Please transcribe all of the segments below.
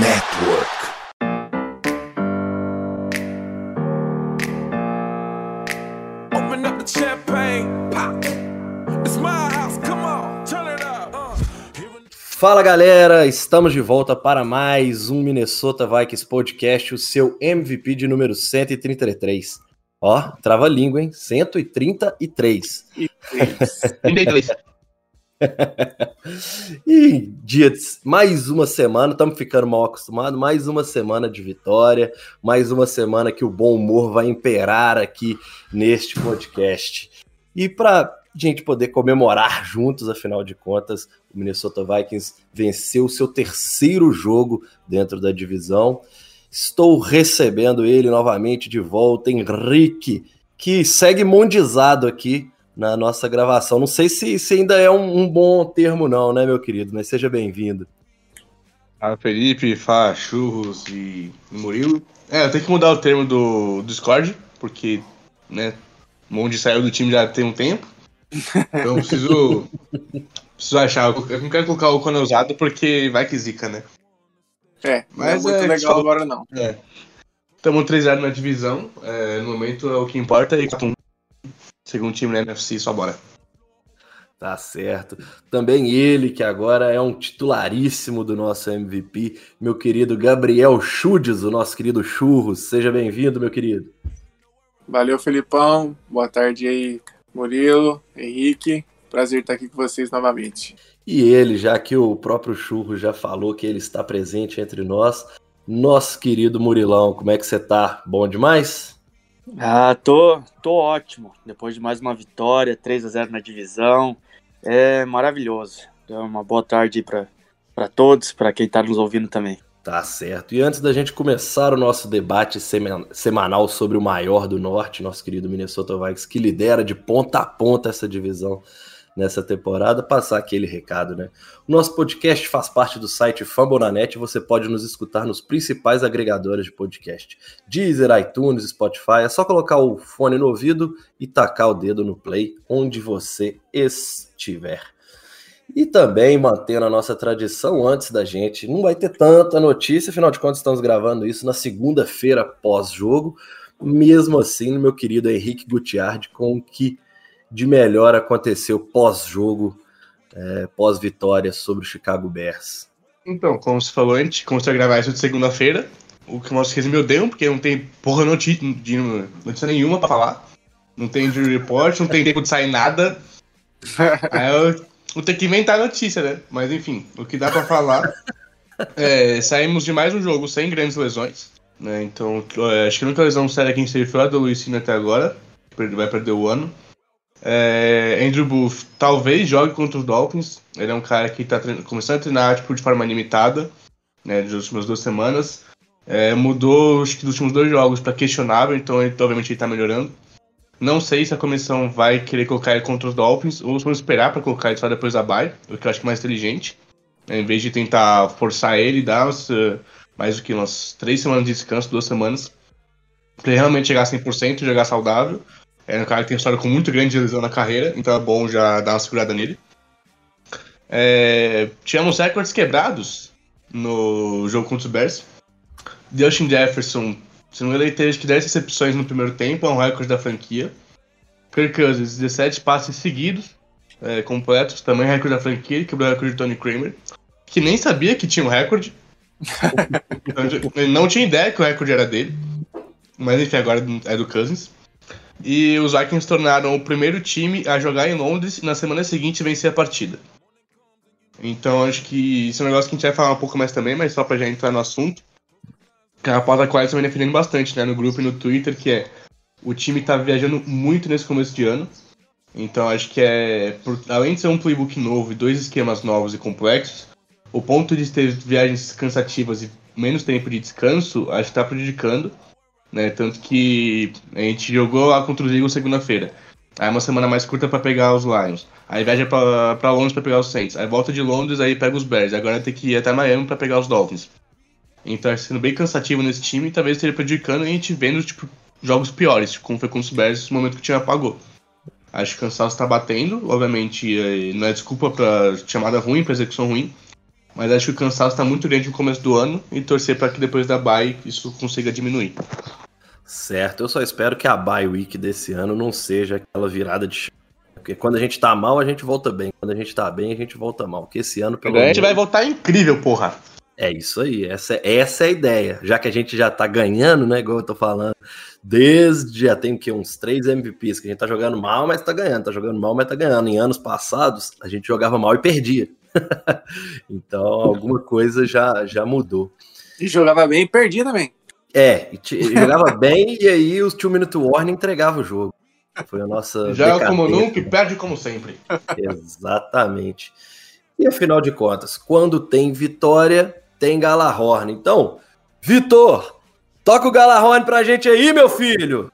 Network. Open up the champagne, pop. It's my house, come on, turn it up. Uh. Fala galera, estamos de volta para mais um Minnesota Vikings Podcast, o seu MVP de número 133. Ó, trava a língua, hein? 133. 32. e dia de, mais uma semana, estamos ficando mal acostumados, mais uma semana de vitória, mais uma semana que o bom humor vai imperar aqui neste podcast. E para gente poder comemorar juntos, afinal de contas, o Minnesota Vikings venceu seu terceiro jogo dentro da divisão. Estou recebendo ele novamente de volta, Henrique, que segue mondizado aqui na nossa gravação. Não sei se, se ainda é um, um, bom termo, não, né, meu querido? Mas seja bem-vindo. Fala, Felipe, Fá, Churros e Murilo. É, eu tenho que mudar o termo do, do Discord, porque, né, Mondi saiu do time já tem um tempo. Então eu preciso, preciso achar. Eu não quero colocar o Cone usado porque vai que zica, né? É, mas não é muito é, legal agora não. É. Estamos 3 0 na divisão. É, no momento é o que importa e 4 Segundo time na NFC, só bora. Tá certo. Também ele, que agora é um titularíssimo do nosso MVP, meu querido Gabriel Chudes, o nosso querido Churros. Seja bem-vindo, meu querido. Valeu, Felipão. Boa tarde aí, Murilo, Henrique. Prazer estar aqui com vocês novamente. E ele, já que o próprio Churros já falou que ele está presente entre nós, nosso querido Murilão, como é que você tá? Bom demais? Ah, tô, tô ótimo. Depois de mais uma vitória, 3 a 0 na divisão. É maravilhoso. Então, uma boa tarde para todos, para quem está nos ouvindo também. Tá certo. E antes da gente começar o nosso debate semanal sobre o maior do norte, nosso querido Minnesota Vikings, que lidera de ponta a ponta essa divisão nessa temporada, passar aquele recado, né? O nosso podcast faz parte do site Fambonanet você pode nos escutar nos principais agregadores de podcast. Deezer, iTunes, Spotify, é só colocar o fone no ouvido e tacar o dedo no play onde você estiver. E também mantendo a nossa tradição antes da gente, não vai ter tanta notícia, afinal de contas estamos gravando isso na segunda-feira pós-jogo. Mesmo assim, meu querido Henrique Gutiardi, com que de melhor aconteceu pós-jogo, é, pós-vitória sobre o Chicago Bears? Então, como você falou antes, como você vai gravar isso de segunda-feira, o que resumo eu deu, porque não tem porra notícia, notícia nenhuma pra falar. Não tem de report, não tem tempo de sair nada. Aí eu vou ter que inventar notícia, né? Mas enfim, o que dá pra falar. É, saímos de mais um jogo sem grandes lesões. Né? Então, acho que a única lesão séria que a gente teve foi a do Luizinho até agora. Vai perder o ano. É, Andrew Booth talvez jogue contra os Dolphins. Ele é um cara que está começando a treinar tipo, de forma limitada, né, nas últimas duas semanas. É, mudou acho que dos últimos dois jogos para questionável, então ele, obviamente ele está melhorando. Não sei se a comissão vai querer colocar ele contra os Dolphins ou se vão esperar para colocar ele só depois da bye, o que eu acho que é mais inteligente. Né, em vez de tentar forçar ele dar uh, mais do que umas três semanas de descanso, duas semanas, para ele realmente chegar a 100% e jogar saudável. É um cara que tem história com muito grande lesão na carreira, então é bom já dar uma segurada nele. É, tivemos recordes quebrados no jogo contra os Bears. Justin Jefferson, se não ele teve 10 recepções no primeiro tempo, é um recorde da franquia. Kirk Cousins, 17 passes seguidos, é, completos, também recorde da franquia, quebrou o recorde de Tony Kramer, que nem sabia que tinha um recorde. ele não tinha ideia que o recorde era dele, mas enfim, agora é do Cousins. E os Vikings tornaram o primeiro time a jogar em Londres e na semana seguinte vencer a partida. Então acho que isso é um negócio que a gente vai falar um pouco mais também, mas só pra já entrar no assunto. Que a pauta qual também defendendo bastante, né, no grupo e no Twitter, que é o time tá viajando muito nesse começo de ano. Então acho que é, por, além de ser um playbook novo e dois esquemas novos e complexos, o ponto de ter viagens cansativas e menos tempo de descanso, acho que tá prejudicando né? Tanto que a gente jogou lá contra os Eagles segunda-feira. Aí uma semana mais curta para pegar os Lions. Aí viaja para Londres para pegar os Saints. Aí volta de Londres, aí pega os Bears. Agora tem que ir até Miami para pegar os Dolphins. Então está sendo bem cansativo nesse time e talvez esteja prejudicando a gente vendo tipo, jogos piores, como foi com os Bears no momento que o time apagou. Acho que o cansaço está batendo, obviamente não é desculpa para chamada ruim, para execução ruim, Mas acho que o cansaço tá muito grande no começo do ano e torcer para que depois da bye isso consiga diminuir. Certo, eu só espero que a bye week desse ano não seja aquela virada de. Porque quando a gente tá mal, a gente volta bem. Quando a gente tá bem, a gente volta mal. Porque esse ano, pelo A gente menos- vai voltar incrível, porra. É isso aí, essa, essa é a ideia. Já que a gente já tá ganhando, né? Igual eu tô falando, desde já tem que uns três MVPs que a gente tá jogando mal, mas tá ganhando, tá jogando mal, mas tá ganhando. Em anos passados, a gente jogava mal e perdia. então, alguma coisa já, já mudou. E jogava bem e perdia também. É, jogava bem e aí os two minute warning entregava o jogo. Foi a nossa. Joga como nunca e perde como sempre. Exatamente. E afinal de contas, quando tem vitória, tem Galahorn. Então, Vitor, toca o Galahorn pra gente aí, meu filho!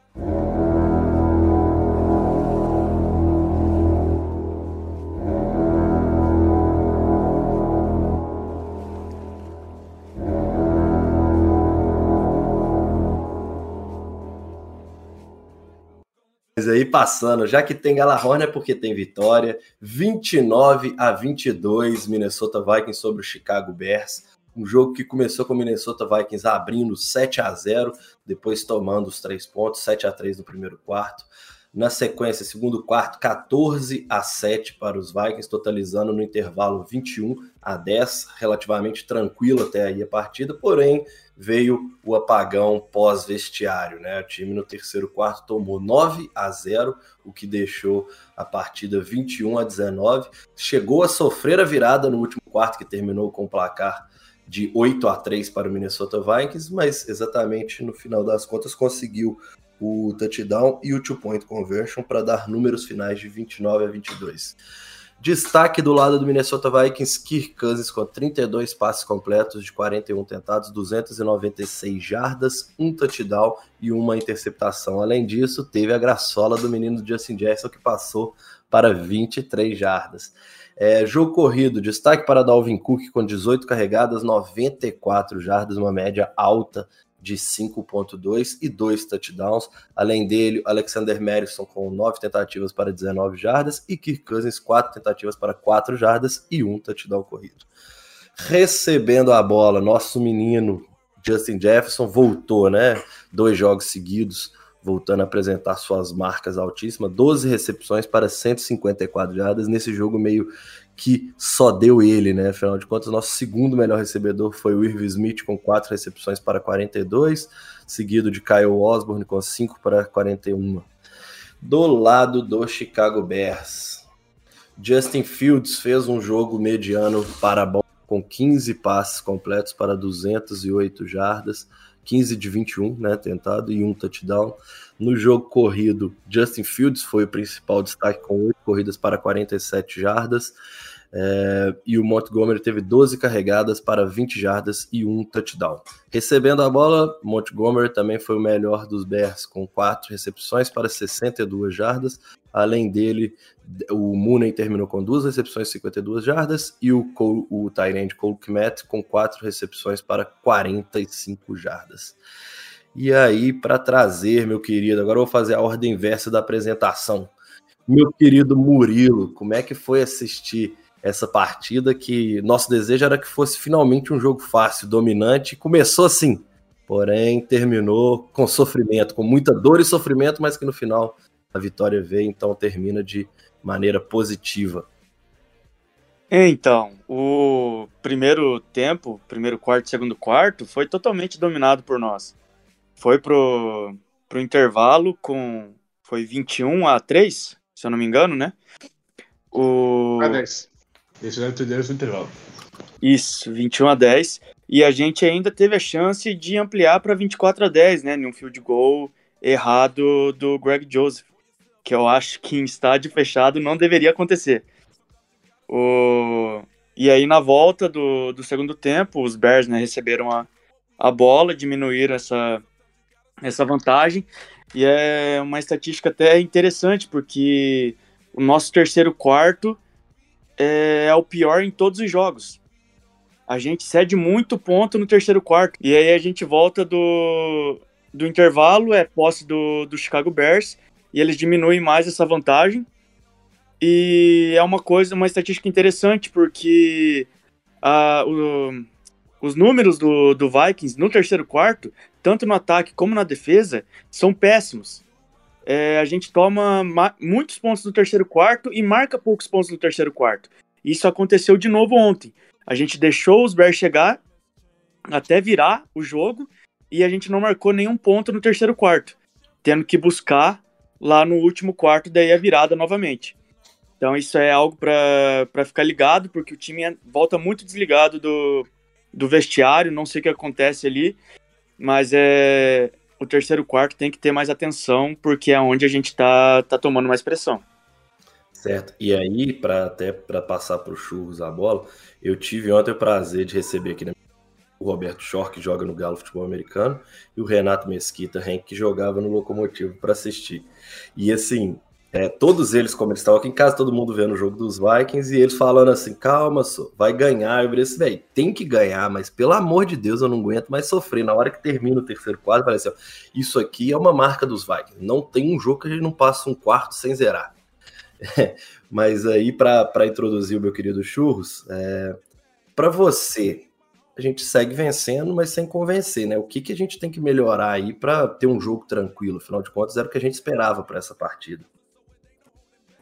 Aí passando, já que tem Galahorn é porque tem vitória. 29 a 22 Minnesota Vikings sobre o Chicago Bears. Um jogo que começou com o Minnesota Vikings abrindo 7 a 0, depois tomando os três pontos, 7 a 3 no primeiro quarto. Na sequência, segundo quarto, 14 a 7 para os Vikings, totalizando no intervalo 21 a 10, relativamente tranquilo até aí a partida, porém veio o apagão pós-vestiário, né? O time no terceiro quarto tomou 9 a 0, o que deixou a partida 21 a 19. Chegou a sofrer a virada no último quarto, que terminou com o placar de 8 a 3 para o Minnesota Vikings, mas exatamente no final das contas conseguiu o touchdown e o two-point conversion para dar números finais de 29 a 22. Destaque do lado do Minnesota Vikings, Kirk Cousins com 32 passes completos de 41 tentados, 296 jardas, um touchdown e uma interceptação. Além disso, teve a graçola do menino Justin Jackson que passou para 23 jardas. É, jogo corrido, destaque para Dalvin Cook com 18 carregadas, 94 jardas, uma média alta de 5.2 e dois touchdowns. Além dele, Alexander Madison com 9 tentativas para 19 jardas e Kirk Cousins 4 tentativas para 4 jardas e um touchdown corrido. Recebendo a bola, nosso menino Justin Jefferson voltou, né? Dois jogos seguidos, voltando a apresentar suas marcas altíssimas, 12 recepções para 154 jardas nesse jogo meio que só deu ele, né? Afinal de contas, nosso segundo melhor recebedor foi o Irv Smith com quatro recepções para 42, seguido de Kyle Osborne com 5 para 41. Do lado do Chicago Bears, Justin Fields fez um jogo mediano para bom com 15 passes completos para 208 jardas, 15 de 21, né, tentado e um touchdown. No jogo corrido, Justin Fields foi o principal destaque com 8 corridas para 47 jardas. É, e o Montgomery teve 12 carregadas para 20 jardas e um touchdown. Recebendo a bola, Montgomery também foi o melhor dos Bears, com 4 recepções para 62 jardas. Além dele, o Mooney terminou com duas recepções, 52 jardas, e o, Cole, o Tyrande Cole Kmet com 4 recepções para 45 jardas. E aí, para trazer, meu querido, agora eu vou fazer a ordem inversa da apresentação. Meu querido Murilo, como é que foi assistir essa partida que nosso desejo era que fosse finalmente um jogo fácil, dominante, começou assim, porém terminou com sofrimento, com muita dor e sofrimento, mas que no final a vitória veio, então termina de maneira positiva. Então, o primeiro tempo, primeiro quarto, segundo quarto, foi totalmente dominado por nós. Foi pro, pro intervalo com. Foi 21 a 3, se eu não me engano, né? O... A 10. Esse é o teu intervalo. Isso, 21 a 10. E a gente ainda teve a chance de ampliar para 24 a 10, né? Num field goal errado do Greg Joseph. Que eu acho que em estádio fechado não deveria acontecer. O... E aí, na volta do, do segundo tempo, os Bears né, receberam a, a bola, diminuíram essa, essa vantagem. E é uma estatística até interessante, porque o nosso terceiro quarto é o pior em todos os jogos. A gente cede muito ponto no terceiro quarto. E aí a gente volta do, do intervalo, é posse do, do Chicago Bears, e eles diminuem mais essa vantagem. E é uma coisa, uma estatística interessante, porque a, o, os números do, do Vikings no terceiro quarto, tanto no ataque como na defesa, são péssimos. É, a gente toma muitos pontos no terceiro quarto e marca poucos pontos no terceiro quarto. Isso aconteceu de novo ontem. A gente deixou os Bears chegar até virar o jogo e a gente não marcou nenhum ponto no terceiro quarto, tendo que buscar lá no último quarto daí a virada novamente. Então isso é algo para ficar ligado, porque o time volta muito desligado do, do vestiário, não sei o que acontece ali, mas é o terceiro quarto tem que ter mais atenção, porque é onde a gente tá, tá tomando mais pressão. Certo. E aí, para até para passar para o Churros a bola, eu tive ontem o prazer de receber aqui o Roberto Schor, que joga no Galo Futebol Americano, e o Renato Mesquita, que jogava no Locomotivo para assistir. E assim, é, todos eles, como eles estavam aqui em casa, todo mundo vendo o jogo dos Vikings, e eles falando assim: calma, só, vai ganhar. Eu falei assim, velho, tem que ganhar, mas pelo amor de Deus, eu não aguento mais sofrer. Na hora que termina o terceiro quadro, parece assim: isso aqui é uma marca dos Vikings. Não tem um jogo que a gente não passa um quarto sem zerar. mas aí, para introduzir o meu querido Churros, é, para você, a gente segue vencendo, mas sem convencer, né? O que, que a gente tem que melhorar aí para ter um jogo tranquilo? Afinal de contas, era o que a gente esperava para essa partida.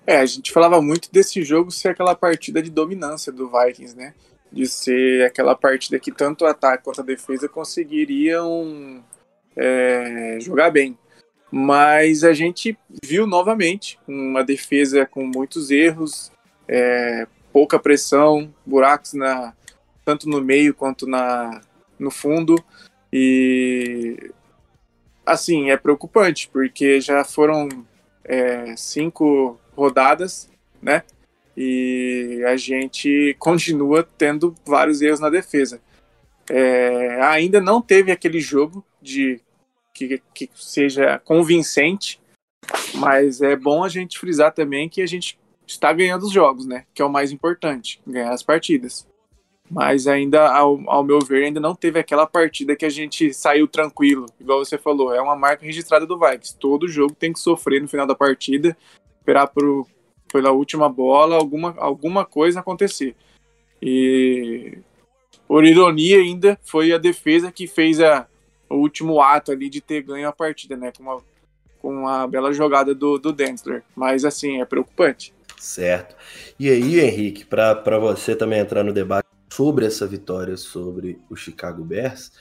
É, a gente falava muito desse jogo ser aquela partida de dominância do Vikings, né? De ser aquela partida que tanto o ataque quanto a defesa conseguiriam é, jogar bem. Mas a gente viu novamente uma defesa com muitos erros, é, pouca pressão, buracos na, tanto no meio quanto na, no fundo. E assim, é preocupante, porque já foram é, cinco rodadas, né? E a gente continua tendo vários erros na defesa. É, ainda não teve aquele jogo de que, que seja convincente, mas é bom a gente frisar também que a gente está ganhando os jogos, né? Que é o mais importante, ganhar as partidas. Mas ainda, ao, ao meu ver, ainda não teve aquela partida que a gente saiu tranquilo, igual você falou. É uma marca registrada do Vikings. Todo jogo tem que sofrer no final da partida esperar pro, pela última bola alguma, alguma coisa acontecer. E por ironia ainda foi a defesa que fez a, o último ato ali de ter ganho a partida, né? Com uma, com uma bela jogada do, do Densler. Mas assim, é preocupante. Certo. E aí, Henrique, para você também entrar no debate sobre essa vitória sobre o Chicago Bears,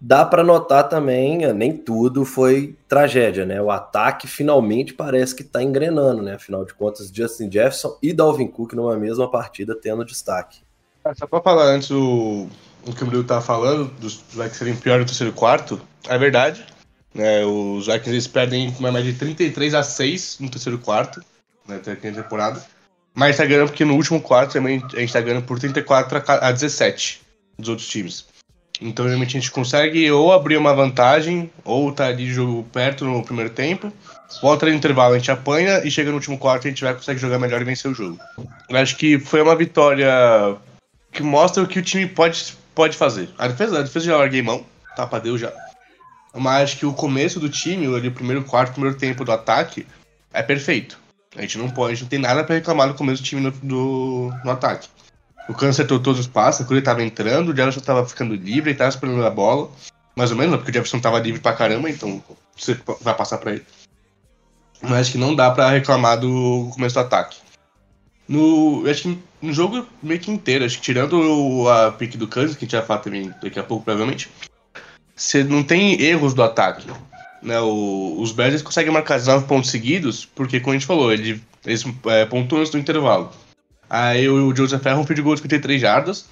Dá para notar também, eh, nem tudo foi tragédia, né? O ataque finalmente parece que está engrenando, né? Afinal de contas, Justin Jefferson e Dalvin Cook numa mesma partida tendo destaque. É, só para falar antes o, o que o Murilo estava falando, dos Vikings serem pior no terceiro quarto, é verdade. Né? Os Vikings eles perdem média de 33 a 6 no terceiro quarto, né? temporada. Mas está ganhando porque no último quarto também a gente está ganhando por 34 a 17 dos outros times. Então, geralmente a gente consegue ou abrir uma vantagem, ou tá ali jogo perto no primeiro tempo, volta no intervalo, a gente apanha e chega no último quarto a gente vai conseguir jogar melhor e vencer o jogo. Eu acho que foi uma vitória que mostra o que o time pode, pode fazer. A defesa, a defesa já larguei mão, tá pra Deus já. Mas que o começo do time, ali, o primeiro quarto, o primeiro tempo do ataque, é perfeito. A gente não pode, a gente não tem nada para reclamar do começo do time no, do, no ataque. O Cano acertou todos os passos, quando ele tava entrando, o Jefferson tava ficando livre, ele tava esperando a bola. Mais ou menos, porque o Jefferson tava livre pra caramba, então você vai passar pra ele. Mas acho que não dá pra reclamar do começo do ataque. No, acho que no jogo meio que inteiro, acho que tirando a pique do Kansas, que a gente vai falar também daqui a pouco, provavelmente, você não tem erros do ataque. Né? O, os Bears conseguem marcar 9 pontos seguidos, porque, como a gente falou, ele, eles é, pontuam antes do intervalo. Aí o Joseph erra um field goal de 53 jardas.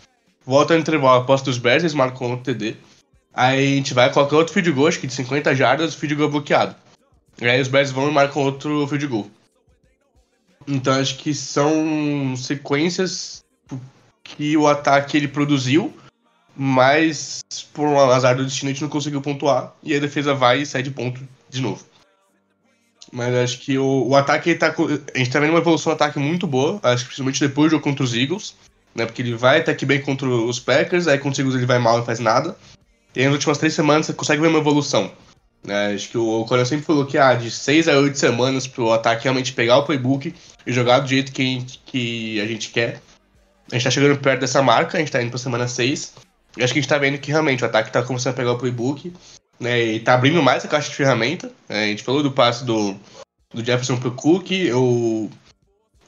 Volta no intervalo após dos Bears, eles marcam outro TD. Aí a gente vai colocar outro field goal, acho que de 50 jardas, o field goal bloqueado. E aí os Bears vão e marcam outro field goal. Então acho que são sequências que o ataque ele produziu, mas por um azar do destino a gente não conseguiu pontuar. E a defesa vai e cede ponto de novo. Mas acho que o, o ataque tá. A gente tá vendo uma evolução do ataque muito boa. Acho que principalmente depois do jogo contra os Eagles. Né, porque ele vai até que bem contra os Packers, aí contra os Eagles ele vai mal e faz nada. E nas últimas três semanas você consegue ver uma evolução. Né, acho que o Conan sempre falou que ah, de seis a oito semanas pro ataque realmente pegar o playbook e jogar do jeito que a gente, que a gente quer. A gente tá chegando perto dessa marca, a gente tá indo pra semana 6. E acho que a gente tá vendo que realmente o ataque tá começando a pegar o playbook, né? E tá abrindo mais a caixa de ferramenta. Né, a gente falou do passe do, do Jefferson pro Cook, o,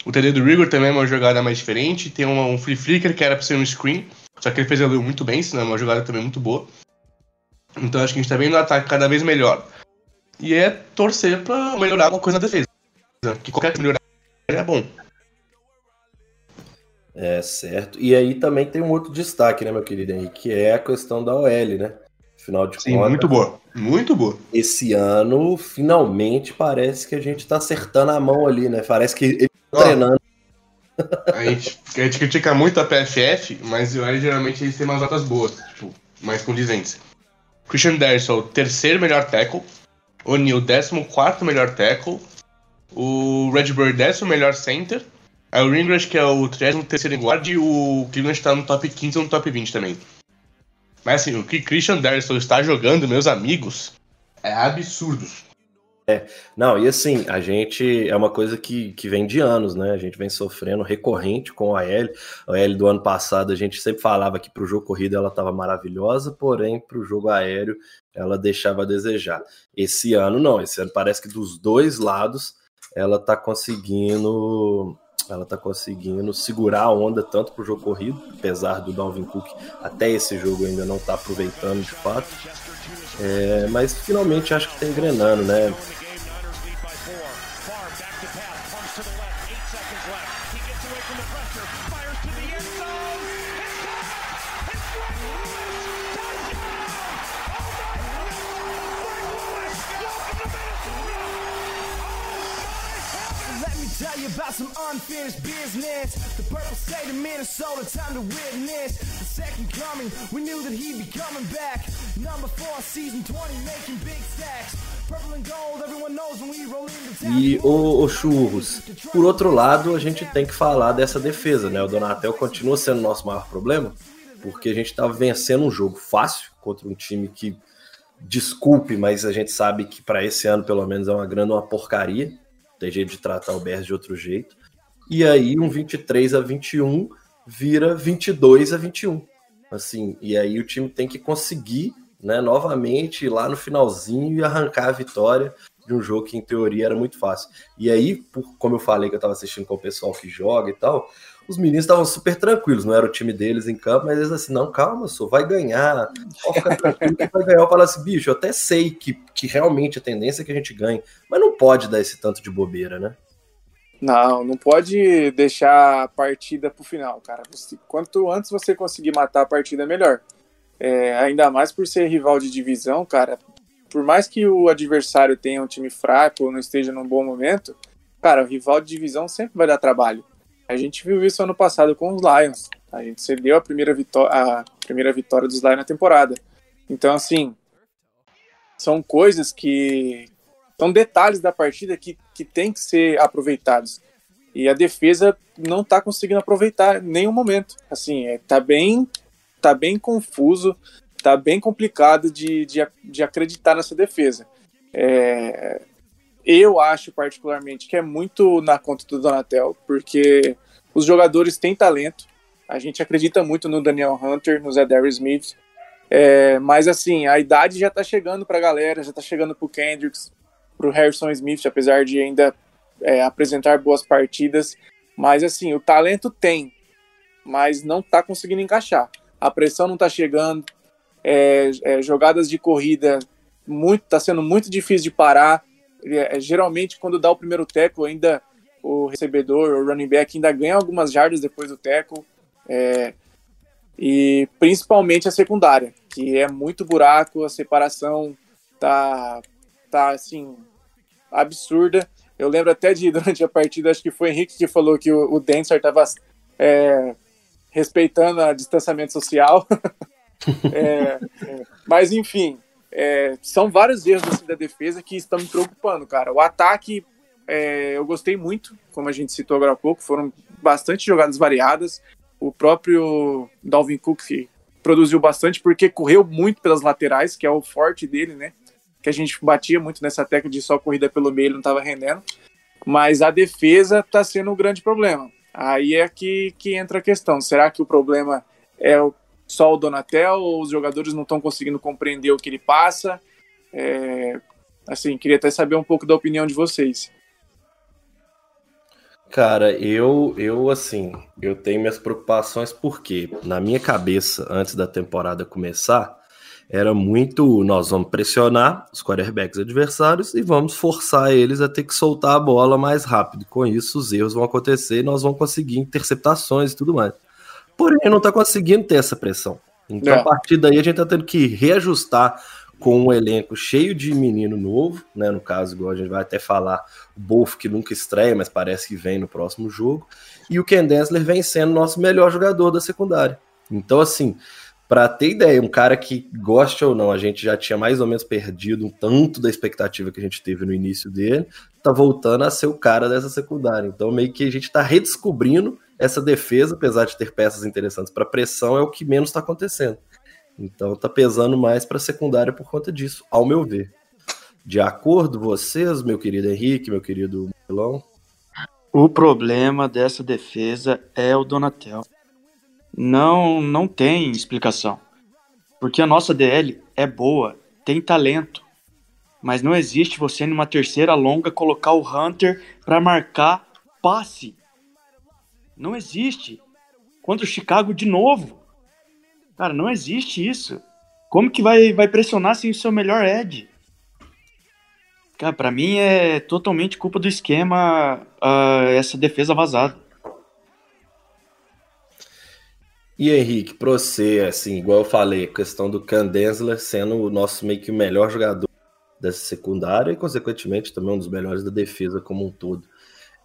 o TD do Rigor também é uma jogada mais diferente. Tem um, um free flicker que era pra ser um screen, só que ele fez ali muito bem, senão é uma jogada também muito boa. Então acho que a gente tá vendo o ataque cada vez melhor. E é torcer pra melhorar alguma coisa na defesa. Que qualquer melhorar é bom. É, certo. E aí também tem um outro destaque, né, meu querido Henrique, que é a questão da OL, né? Afinal de Sim, contas, muito boa. Muito boa. esse ano, finalmente, parece que a gente tá acertando a mão ali, né? Parece que ele tá treinando. A gente, a gente critica muito a PFF, mas o L geralmente eles têm umas notas boas, tipo, mais condizentes. Christian Derson, terceiro melhor tackle. O'Neal, décimo quarto melhor tackle. O Redbird, décimo melhor center. Aí o Ringras, que é o 33 em guard, e o Cleveland está no top 15 ou no top 20 também. Mas assim, o que Christian Derson está jogando, meus amigos, é absurdo. Não, e assim, a gente é uma coisa que, que vem de anos, né? A gente vem sofrendo recorrente com a L. A L do ano passado, a gente sempre falava que para o jogo corrido ela estava maravilhosa, porém para o jogo aéreo ela deixava a desejar. Esse ano não, esse ano parece que dos dois lados ela tá conseguindo. Ela tá conseguindo segurar a onda tanto pro jogo corrido, apesar do Dalvin Cook até esse jogo ainda não tá aproveitando de fato. É, mas finalmente acho que tá engrenando, né? Unfinished business. The purple state of Minnesota, time to witness the second coming. We knew that he'd be coming back. Number four, season 20, making big stacks. E o, Churros, por outro lado, a gente tem que falar dessa defesa, né? O Donatel continua sendo o nosso maior problema, porque a gente tá vencendo um jogo fácil contra um time que, desculpe, mas a gente sabe que para esse ano, pelo menos, é uma grande uma porcaria. Tem jeito de tratar o Bears de outro jeito. E aí, um 23 a 21 vira 22 a 21. Assim, e aí o time tem que conseguir, né, novamente ir lá no finalzinho e arrancar a vitória de um jogo que em teoria era muito fácil. E aí, por- como eu falei que eu tava assistindo com o pessoal que joga e tal, os meninos estavam super tranquilos, não era o time deles em campo, mas eles assim, não, calma, só vai ganhar, pode ficar tranquilo que vai ganhar. Eu falo assim, bicho, eu até sei que, que realmente a tendência é que a gente ganhe, mas não pode dar esse tanto de bobeira, né? Não, não pode deixar a partida pro final, cara. Você- quanto antes você conseguir matar a partida, melhor. É, ainda mais por ser rival de divisão, cara. Por mais que o adversário tenha um time fraco ou não esteja num bom momento, cara, o rival de divisão sempre vai dar trabalho. A gente viu isso ano passado com os Lions. A gente cedeu a primeira, a primeira vitória dos Lions na temporada. Então, assim, são coisas que. São detalhes da partida que, que tem que ser aproveitados. E a defesa não tá conseguindo aproveitar em nenhum momento. Assim, é, tá bem tá bem confuso, tá bem complicado de, de, de acreditar nessa defesa. É, eu acho particularmente que é muito na conta do Donatel, porque os jogadores têm talento. A gente acredita muito no Daniel Hunter, no Zedary Smith. É, mas assim, a idade já tá chegando pra galera, já tá chegando pro Kendricks, pro Harrison Smith, apesar de ainda é, apresentar boas partidas. Mas assim, o talento tem, mas não tá conseguindo encaixar. A pressão não tá chegando, é, é, jogadas de corrida muito, tá sendo muito difícil de parar. É, geralmente, quando dá o primeiro tackle, ainda o recebedor, o running back, ainda ganha algumas jardas depois do tackle. É, e principalmente a secundária, que é muito buraco, a separação tá, tá assim, absurda. Eu lembro até de, durante a partida, acho que foi o Henrique que falou que o, o Dancer tava é, respeitando o distanciamento social. é, é, mas, enfim, é, são vários erros assim, da defesa que estão me preocupando, cara. O ataque, é, eu gostei muito, como a gente citou agora há pouco, foram bastante jogadas variadas. O próprio Dalvin Cook produziu bastante porque correu muito pelas laterais, que é o forte dele, né? Que a gente batia muito nessa tecla de só corrida pelo meio, ele não estava rendendo. Mas a defesa está sendo um grande problema. Aí é que, que entra a questão. Será que o problema é só o Donatel ou os jogadores não estão conseguindo compreender o que ele passa? É, assim, queria até saber um pouco da opinião de vocês. Cara, eu, eu assim, eu tenho minhas preocupações porque na minha cabeça, antes da temporada começar, era muito nós vamos pressionar os quarterbacks adversários e vamos forçar eles a ter que soltar a bola mais rápido. Com isso, os erros vão acontecer e nós vamos conseguir interceptações e tudo mais. Porém, não está conseguindo ter essa pressão. Então, é. a partir daí, a gente está tendo que reajustar com um elenco cheio de menino novo, né? No caso, igual a gente vai até falar, o Bolf que nunca estreia, mas parece que vem no próximo jogo, e o Ken Densler vem sendo nosso melhor jogador da secundária. Então, assim, para ter ideia, um cara que goste ou não, a gente já tinha mais ou menos perdido um tanto da expectativa que a gente teve no início dele, tá voltando a ser o cara dessa secundária. Então, meio que a gente tá redescobrindo essa defesa, apesar de ter peças interessantes para pressão, é o que menos está acontecendo. Então, tá pesando mais para secundária por conta disso, ao meu ver. De acordo vocês, meu querido Henrique, meu querido Milão? O problema dessa defesa é o Donatel não, não tem explicação. Porque a nossa DL é boa, tem talento. Mas não existe você numa terceira longa colocar o Hunter para marcar passe. Não existe. Contra o Chicago de novo. Cara, não existe isso. Como que vai, vai pressionar sem o seu melhor edge? Cara, pra mim é totalmente culpa do esquema uh, essa defesa vazada. E Henrique, para você, assim, igual eu falei, a questão do Candensler sendo o nosso meio que o melhor jogador dessa secundária e, consequentemente, também um dos melhores da defesa como um todo.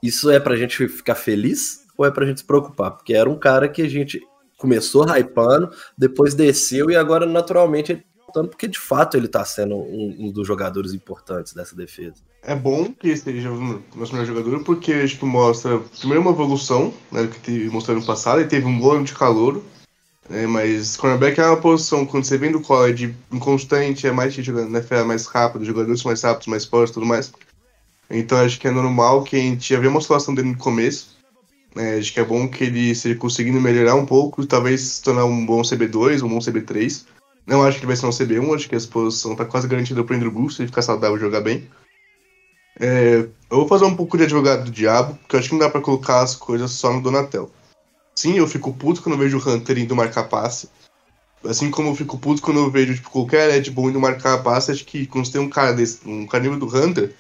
Isso é para a gente ficar feliz ou é para a gente se preocupar? Porque era um cara que a gente começou hypando, depois desceu e agora, naturalmente, porque de fato ele está sendo um, um, dos jogadores importantes dessa defesa. É bom que seja o nosso melhor jogador, porque que mostra, primeiro, uma evolução, né, que mostrou no passado, ele teve um bom ano de calor, né, mas cornerback é uma posição, quando você vem do college inconstante, é mais jogando na é mais rápido, jogadores mais rápidos, mais fortes tudo mais. Então acho que é normal que a gente já vê uma situação dele no começo, né, acho que é bom que ele esteja conseguindo melhorar um pouco, talvez se tornar um bom CB2, um bom CB3. Não acho que ele vai ser um CB1, acho que a posição está quase garantida para o Andrew se ele ficar saudável e jogar bem. É, eu vou fazer um pouco de advogado do diabo, porque eu acho que não dá pra colocar as coisas só no Donatel. Sim, eu fico puto quando vejo o Hunter indo marcar passe. Assim como eu fico puto quando eu vejo tipo, qualquer Red Bull indo marcar passe, acho que quando você tem um cara desse, um cara nível do Hunter,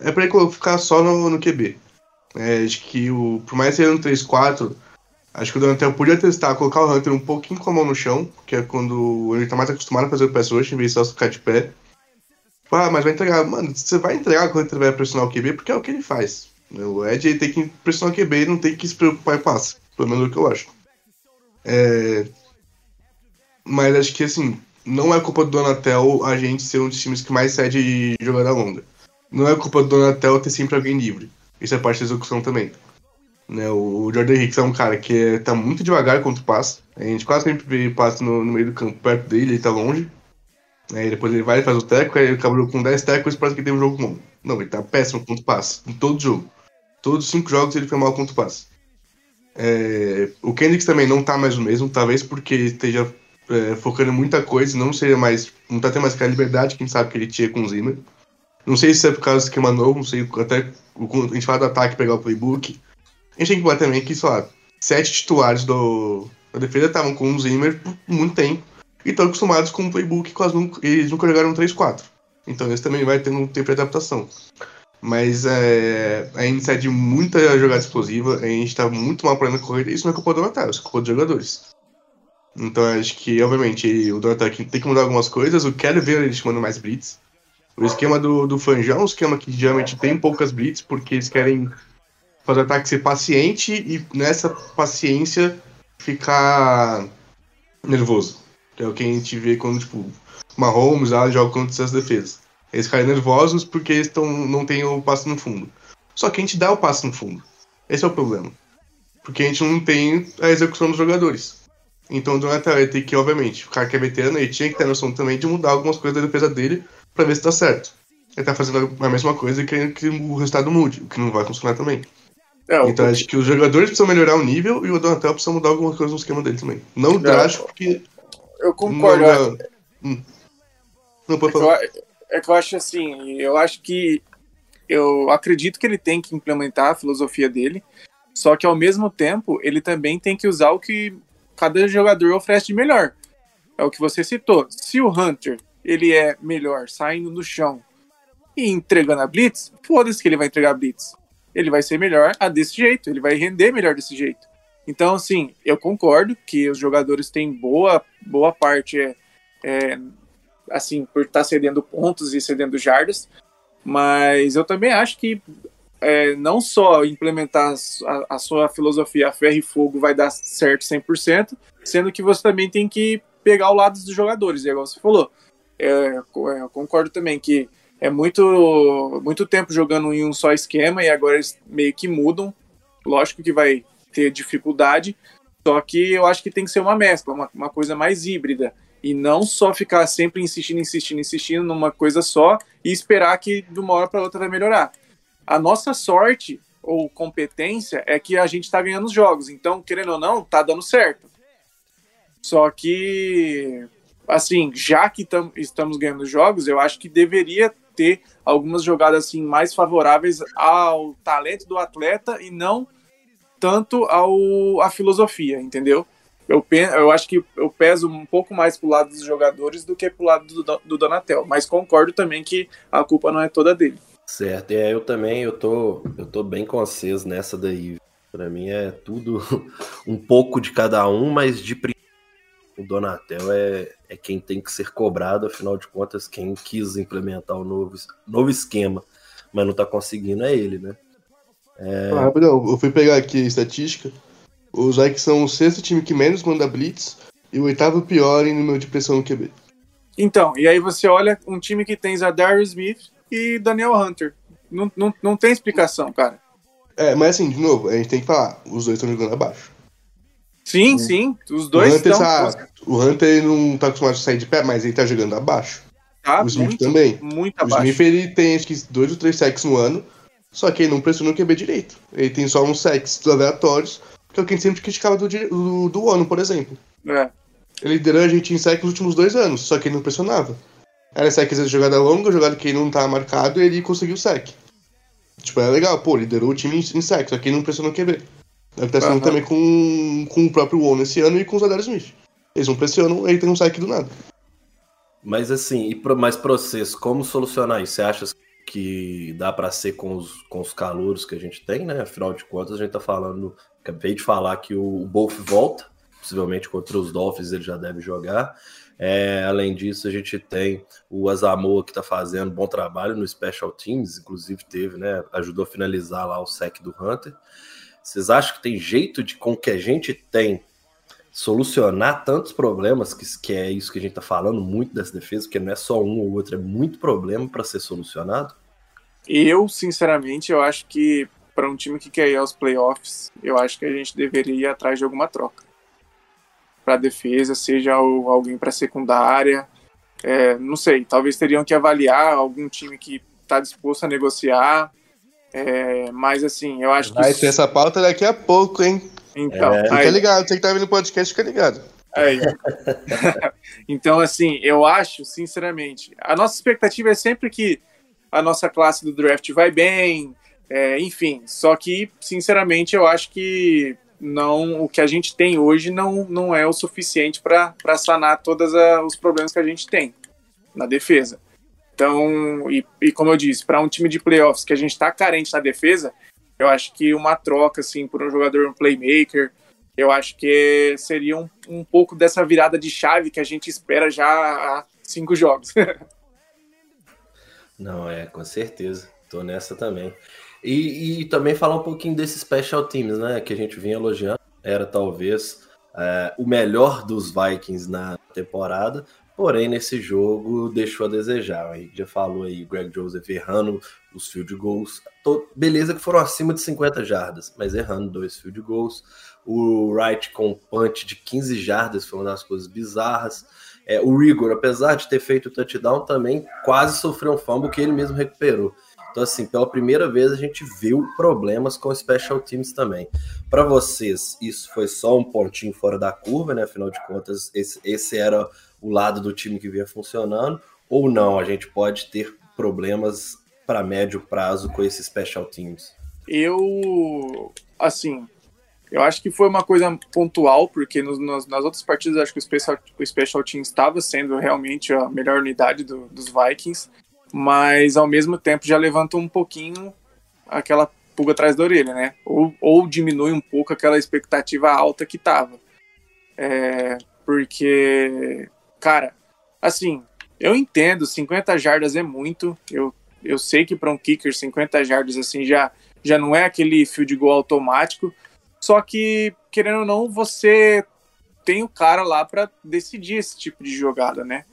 é pra ele ficar só no, no QB. É, acho que o, por mais ser um 3-4, acho que o Donatel podia testar, colocar o Hunter um pouquinho com a mão no chão, que é quando ele tá mais acostumado a fazer o pass rush, em vez de só ficar de pé. Ah, mas vai entregar. Mano, você vai entregar quando ele vai pressionar o QB, porque é o que ele faz. O Ed tem que pressionar o QB e não tem que se preocupar em passe. Pelo menos é o que eu acho. É... Mas acho que, assim, não é culpa do Donatel a gente ser um dos times que mais cede jogada longa. Não é culpa do Donatel ter sempre alguém livre. Isso é parte da execução também. Né, o Jordan Hicks é um cara que é, tá muito devagar contra o passe. A gente quase sempre vê passe no, no meio do campo perto dele, ele tá longe. Aí depois ele vai e faz o teco, aí ele acabou com 10 tecos e parece que tem um jogo bom. Não, ele tá péssimo contra o passe, em todo jogo. Todos os 5 jogos ele foi mal contra o passe. É, o Kendricks também não tá mais o mesmo, talvez porque esteja é, focando em muita coisa, não seja mais. não tá tendo mais aquela liberdade que a gente sabe que ele tinha com o Zimmer. Não sei se é por causa do esquema novo, não sei, até a gente fala do ataque pegar o playbook. A gente tem que falar também que, sei lá, sete titulares do, da defesa estavam com o Zimmer por muito tempo e estão acostumados com o playbook quase nunca, eles nunca jogaram 3-4. Então eles também vai ter um tempo de adaptação. Mas é, a gente sai de muita jogada explosiva, a gente tá muito mal para a corrida, isso não é culpa do Natal, isso é culpa dos jogadores. Então acho que, obviamente, o Donatel tem que mudar algumas coisas, eu quero ver ele chamando mais blitz. O esquema do, do Fanjão é um esquema que geralmente tem poucas blitz, porque eles querem o ataque ser paciente e nessa paciência ficar nervoso. É o que a gente vê quando, tipo, Mahomes lá joga contra essas defesas. Eles caem nervosos porque eles tão, não tem o passe no fundo. Só que a gente dá o passe no fundo. Esse é o problema. Porque a gente não tem a execução dos jogadores. Então o Jonathan vai ter que, obviamente, o cara que é veterano, ele tinha que ter noção também de mudar algumas coisas da defesa dele para ver se dá certo. Ele tá fazendo a mesma coisa e querendo que o resultado mude, o que não vai funcionar também. É, o- Então acho que os jogadores precisam melhorar o nível e o Donatel precisa mudar alguma coisa no esquema dele também. Não drástico, porque. eu concordo. Não, não, Hum. não pode É que, eu, falar. é que eu acho assim, eu acho que eu acredito que ele tem que implementar a filosofia dele, só que ao mesmo tempo ele também tem que usar o que cada jogador oferece de melhor. É o que você citou. Se o Hunter ele é melhor saindo no chão e entregando a blitz, foda-se que ele vai entregar a blitz. Ele vai ser melhor a desse jeito, ele vai render melhor desse jeito. Então, assim, eu concordo que os jogadores têm boa, boa parte é, é, assim, por estar cedendo pontos e cedendo jardas, mas eu também acho que é, não só implementar a, a sua filosofia a ferro e fogo vai dar certo 100%, sendo que você também tem que pegar o lado dos jogadores, igual você falou. É, é, eu concordo também que é muito, muito tempo jogando em um só esquema e agora eles meio que mudam. Lógico que vai ter dificuldade, só que eu acho que tem que ser uma mescla, uma, uma coisa mais híbrida. E não só ficar sempre insistindo, insistindo, insistindo numa coisa só e esperar que de uma hora para outra vai melhorar. A nossa sorte ou competência é que a gente tá ganhando os jogos. Então, querendo ou não, tá dando certo. Só que, assim, já que tam, estamos ganhando jogos, eu acho que deveria ter algumas jogadas assim mais favoráveis ao talento do atleta e não tanto ao à filosofia, entendeu? Eu, pen- eu acho que eu peso um pouco mais pro lado dos jogadores do que pro lado do, do Donatel, mas concordo também que a culpa não é toda dele. Certo, é, eu também, eu tô, eu tô bem com vocês nessa daí. Pra mim é tudo um pouco de cada um, mas de o Donatel é, é quem tem que ser cobrado, afinal de contas, quem quis implementar o novo, novo esquema, mas não tá conseguindo é ele, né? Ah, rapidão, eu fui pegar aqui a estatística. Os Vikings são o sexto time que menos manda blitz e o oitavo pior em número de pressão no QB. Então, e aí você olha um time que tem Zadarius Smith e Daniel Hunter. Não, não, não tem explicação, cara. É, mas assim, de novo, a gente tem que falar, os dois estão jogando abaixo. Sim, sim, os O dois Hunter, estão. tá, o Hunter não tá acostumado a sair de pé, mas ele tá jogando abaixo. Tá o Smith muito, também. muito O abaixo. Smith ele tem acho que dois ou três sacks no ano, só que ele não pressiona o QB direito. Ele tem só uns sacks aleatórios, que é o que a gente sempre criticava do, do, do ano, por exemplo. É. Ele liderou a gente em sack nos últimos dois anos, só que ele não pressionava. Era sack às vezes jogada longa, jogada que ele não tava marcado e ele conseguiu sack. Tipo, é legal, pô, liderou o time em, em sack, só que ele não pressionou o QB. É o que tá sendo Aham. também com, com o próprio Won esse ano e com o Zadar Smith. Eles não pressionam, ele tem um sack do nada. Mas assim, e pro, mais processo, como solucionar isso? Você acha que dá pra ser com os, com os calouros que a gente tem, né? Afinal de contas, a gente tá falando, acabei de falar que o, o Bolf volta, possivelmente contra os Dolphins ele já deve jogar. É, além disso, a gente tem o Azamoa que tá fazendo bom trabalho no Special Teams, inclusive teve, né? Ajudou a finalizar lá o sec do Hunter. Vocês acham que tem jeito de, com que a gente tem, solucionar tantos problemas, que, que é isso que a gente tá falando muito dessa defesa, porque não é só um ou outro, é muito problema para ser solucionado? Eu, sinceramente, eu acho que para um time que quer ir aos playoffs, eu acho que a gente deveria ir atrás de alguma troca. Para defesa, seja alguém para secundária. É, não sei, talvez teriam que avaliar algum time que está disposto a negociar. É, mas assim, eu acho que. Vai ter essa pauta daqui a pouco, hein? Então, É, Fica aí- ligado, você que tá vendo o podcast, fica ligado. Aí. então, assim, eu acho, sinceramente, a nossa expectativa é sempre que a nossa classe do draft vai bem, é, enfim. Só que, sinceramente, eu acho que não, o que a gente tem hoje não, não é o suficiente para sanar todos os problemas que a gente tem na defesa. Então, e, e como eu disse, para um time de playoffs que a gente está carente na defesa, eu acho que uma troca assim por um jogador um playmaker, eu acho que seria um, um pouco dessa virada de chave que a gente espera já há cinco jogos. Não, é, com certeza. Tô nessa também. E, e também falar um pouquinho desses special teams, né? Que a gente vinha elogiando. Era talvez é, o melhor dos Vikings na temporada. Porém, nesse jogo deixou a desejar. A gente já falou aí, Greg Joseph errando os field goals. Beleza que foram acima de 50 jardas, mas errando dois field goals. O Wright com punch de 15 jardas foi uma das coisas bizarras. É, o Rigor, apesar de ter feito o touchdown, também quase sofreu um fumble que ele mesmo recuperou. Então, assim, pela primeira vez a gente viu problemas com special teams também. Para vocês, isso foi só um pontinho fora da curva, né? Afinal de contas, esse, esse era o lado do time que vinha funcionando, ou não? A gente pode ter problemas para médio prazo com esses special teams? Eu, assim, eu acho que foi uma coisa pontual, porque nos, nas, nas outras partidas acho que o Special, o Special Team estava sendo realmente a melhor unidade do, dos Vikings, mas ao mesmo tempo já levanta um pouquinho aquela pulga atrás da orelha, né? Ou, ou diminui um pouco aquela expectativa alta que tava. É, porque, cara, assim, eu entendo, 50 jardas é muito, eu, eu sei que para um kicker 50 jardas assim já, já não é aquele field goal automático, só que, querendo ou não, você tem o cara lá para decidir esse tipo de jogada, né?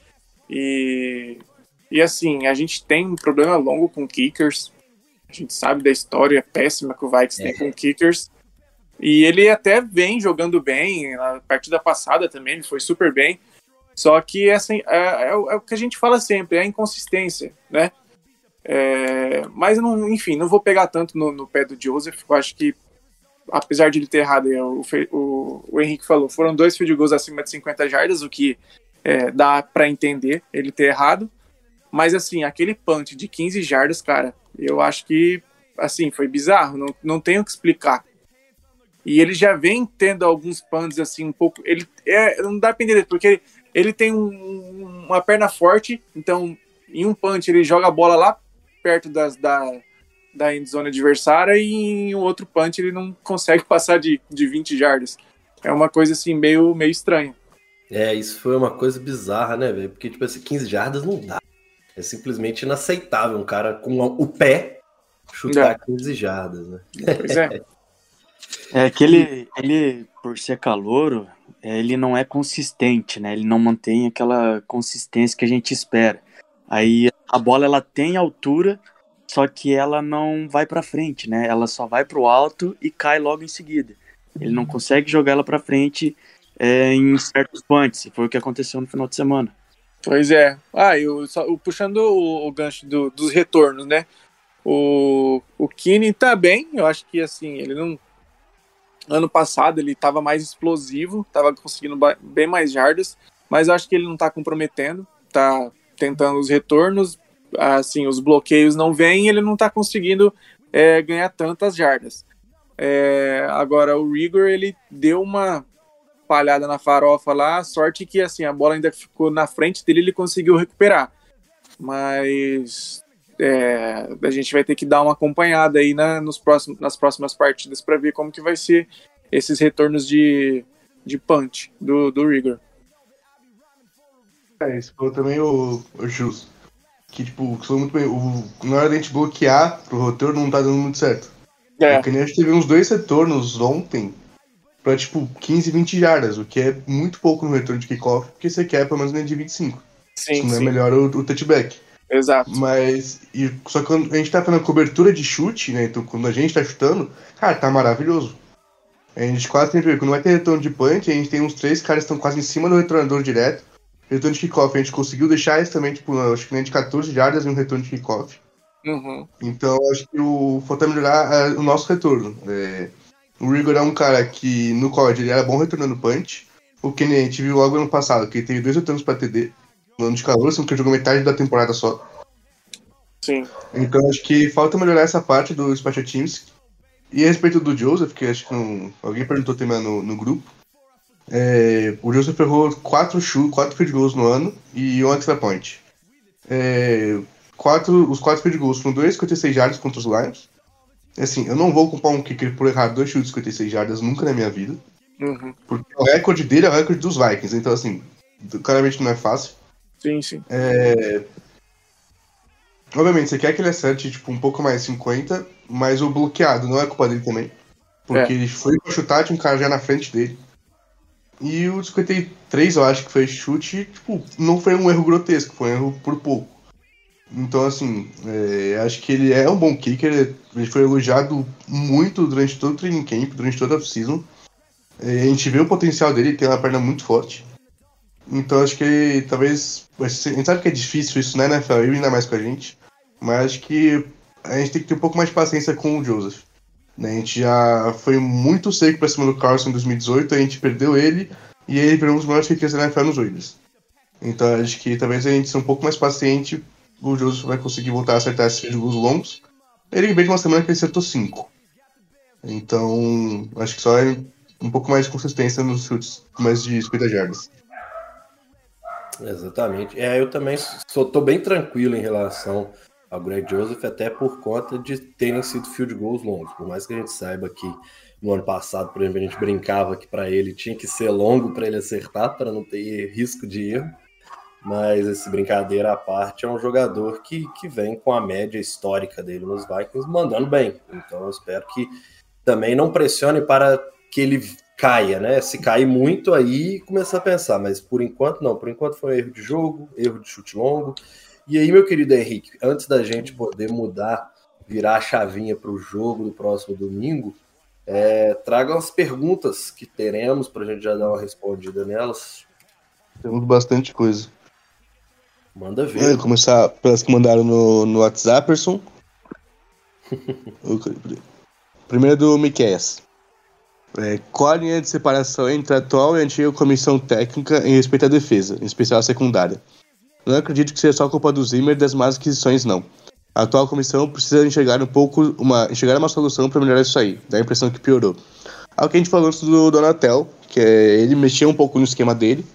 E, e assim, a gente tem um problema longo com kickers. A gente sabe da história péssima que o Vikings é. tem com kickers. E ele até vem jogando bem. Na partida passada também ele foi super bem. Só que assim, é, é, é o que a gente fala sempre, é a inconsistência, né? É, mas, não, enfim, não vou pegar tanto no, no, pé do Joseph. Eu acho que apesar de ele ter errado, o, o, o Henrique falou, foram dois field goals acima de 50 jardas, o que é, dá para entender ele ter errado. Mas assim, aquele punch de 15 jardas, cara, eu acho que assim, foi bizarro, não, não tenho o que explicar. E ele já vem tendo alguns punts assim um pouco, ele é, não dá para entender porque ele, tem um, uma perna forte, então em um punch ele joga a bola lá perto das, da, da endzone adversária e em um outro punch ele não consegue passar de, de 20 jardas. É uma coisa assim meio, meio estranha. É, isso foi uma coisa bizarra, né, velho? Porque, tipo assim, 15 jardas não dá. É simplesmente inaceitável um cara com o pé chutar é. 15 jardas, né? Pois é. é que ele, ele, por ser calouro, ele não é consistente, né? Ele não mantém aquela consistência que a gente espera. Aí a bola ela tem altura, só que ela não vai para frente, né? Ela só vai para o alto e cai logo em seguida. Ele não consegue jogar ela para frente é, em certos punts. Foi o que aconteceu no final de semana. Pois é. Ah, eu, só, eu puxando o, o gancho do, dos retornos, né? O, o Kine tá bem, eu acho que assim, ele não. Ano passado ele tava mais explosivo, tava conseguindo bem mais jardas, mas eu acho que ele não tá comprometendo, tá tentando os retornos, assim, os bloqueios não vêm, ele não está conseguindo é, ganhar tantas jardas. É, agora o Rigor ele deu uma palhada na farofa lá, sorte que assim a bola ainda ficou na frente dele, ele conseguiu recuperar. Mas é, a gente vai ter que dar uma acompanhada aí na, nos próximos, nas próximas partidas para ver como que vai ser esses retornos de, de punch do, do Rigor. É, isso foi também o, o Justo que, tipo, que muito bem. O, na hora da gente bloquear pro roteiro não tá dando muito certo. É. Porque a gente teve uns dois retornos ontem pra, tipo, 15, 20 jardas, o que é muito pouco no retorno de kickoff, porque você quer pelo menos de 25. Sim, não é melhor o, o touchback. Exato. Mas, e, só que quando a gente tá fazendo cobertura de chute, né? Então quando a gente tá chutando, cara, tá maravilhoso. A gente quase sempre, quando vai ter retorno de punch, a gente tem uns três caras que estão quase em cima do retornador direto retorno de kickoff, a gente conseguiu deixar isso também, tipo, acho que nem de 14 jardas em um retorno de kickoff. Uhum. Então, acho que o falta melhorar é, o nosso retorno. É, o Rigor é um cara que no COD ele era bom retornando punch. O que a gente viu logo ano passado, que ele teve dois retornos para TD no ano de calor, sendo que ele jogou metade da temporada só. Sim. Então acho que falta melhorar essa parte do Special Teams. E a respeito do Joseph, que acho que não, alguém perguntou também no, no grupo, é, o Joseph errou 4 chutes, 4 field goals no ano e um extra point. É, quatro, os 4 field goals foram 2,56 jardas contra os Lions. Assim, eu não vou culpar um kicker por errar 2 chutes de 56 jardas nunca na minha vida. Uhum. Porque o recorde dele é o recorde dos Vikings, então assim, claramente não é fácil. Sim, sim. É... Obviamente, você quer que ele acerte tipo, um pouco mais 50, mas o bloqueado não é culpa dele também. Porque é. ele foi pra chutar, tinha um cara já na frente dele. E o 53, eu acho que foi chute, tipo, não foi um erro grotesco, foi um erro por pouco. Então, assim, é, acho que ele é um bom kicker, ele foi elogiado muito durante todo o training camp, durante toda a season. É, a gente vê o potencial dele, ele tem uma perna muito forte. Então, acho que talvez. A gente sabe que é difícil isso, né, NFL, ainda mais com a gente. Mas acho que a gente tem que ter um pouco mais de paciência com o Joseph. Né? A gente já foi muito seco pra cima do Carlson em 2018, a gente perdeu ele, e ele virou um dos maiores kickers da NFL nos Raiders. Então acho que talvez a gente ser um pouco mais paciente, o Joseph vai conseguir voltar a acertar esses goals longos. Ele veio de uma semana que ele acertou 5. Então, acho que só é um pouco mais de consistência nos chutes mais de 50 jardas. Exatamente. É, eu também sou, tô bem tranquilo em relação ao Greg Joseph, até por conta de terem sido field goals longos. Por mais que a gente saiba que no ano passado, por exemplo, a gente brincava que para ele tinha que ser longo para ele acertar, para não ter risco de erro. Mas esse brincadeira à parte é um jogador que, que vem com a média histórica dele nos Vikings mandando bem. Então eu espero que também não pressione para que ele caia, né? Se cair muito, aí começa a pensar, mas por enquanto não, por enquanto foi um erro de jogo, erro de chute longo. E aí, meu querido Henrique, antes da gente poder mudar, virar a chavinha para o jogo do próximo domingo, é, traga as perguntas que teremos para a gente já dar uma respondida nelas. Temos bastante coisa. Manda ver. Vou começar pelas que mandaram no, no WhatsApp, Person. Primeiro do Miquel. É, qual a linha de separação entre a atual e a antiga comissão técnica em respeito à defesa, em especial a secundária? Não acredito que seja só culpa do Zimmer das más aquisições, não. A atual comissão precisa enxergar um pouco uma, enxergar uma solução para melhorar isso aí. Dá a impressão que piorou. Algo que a gente falou antes do Donatel, que é, ele mexeu um pouco no esquema dele,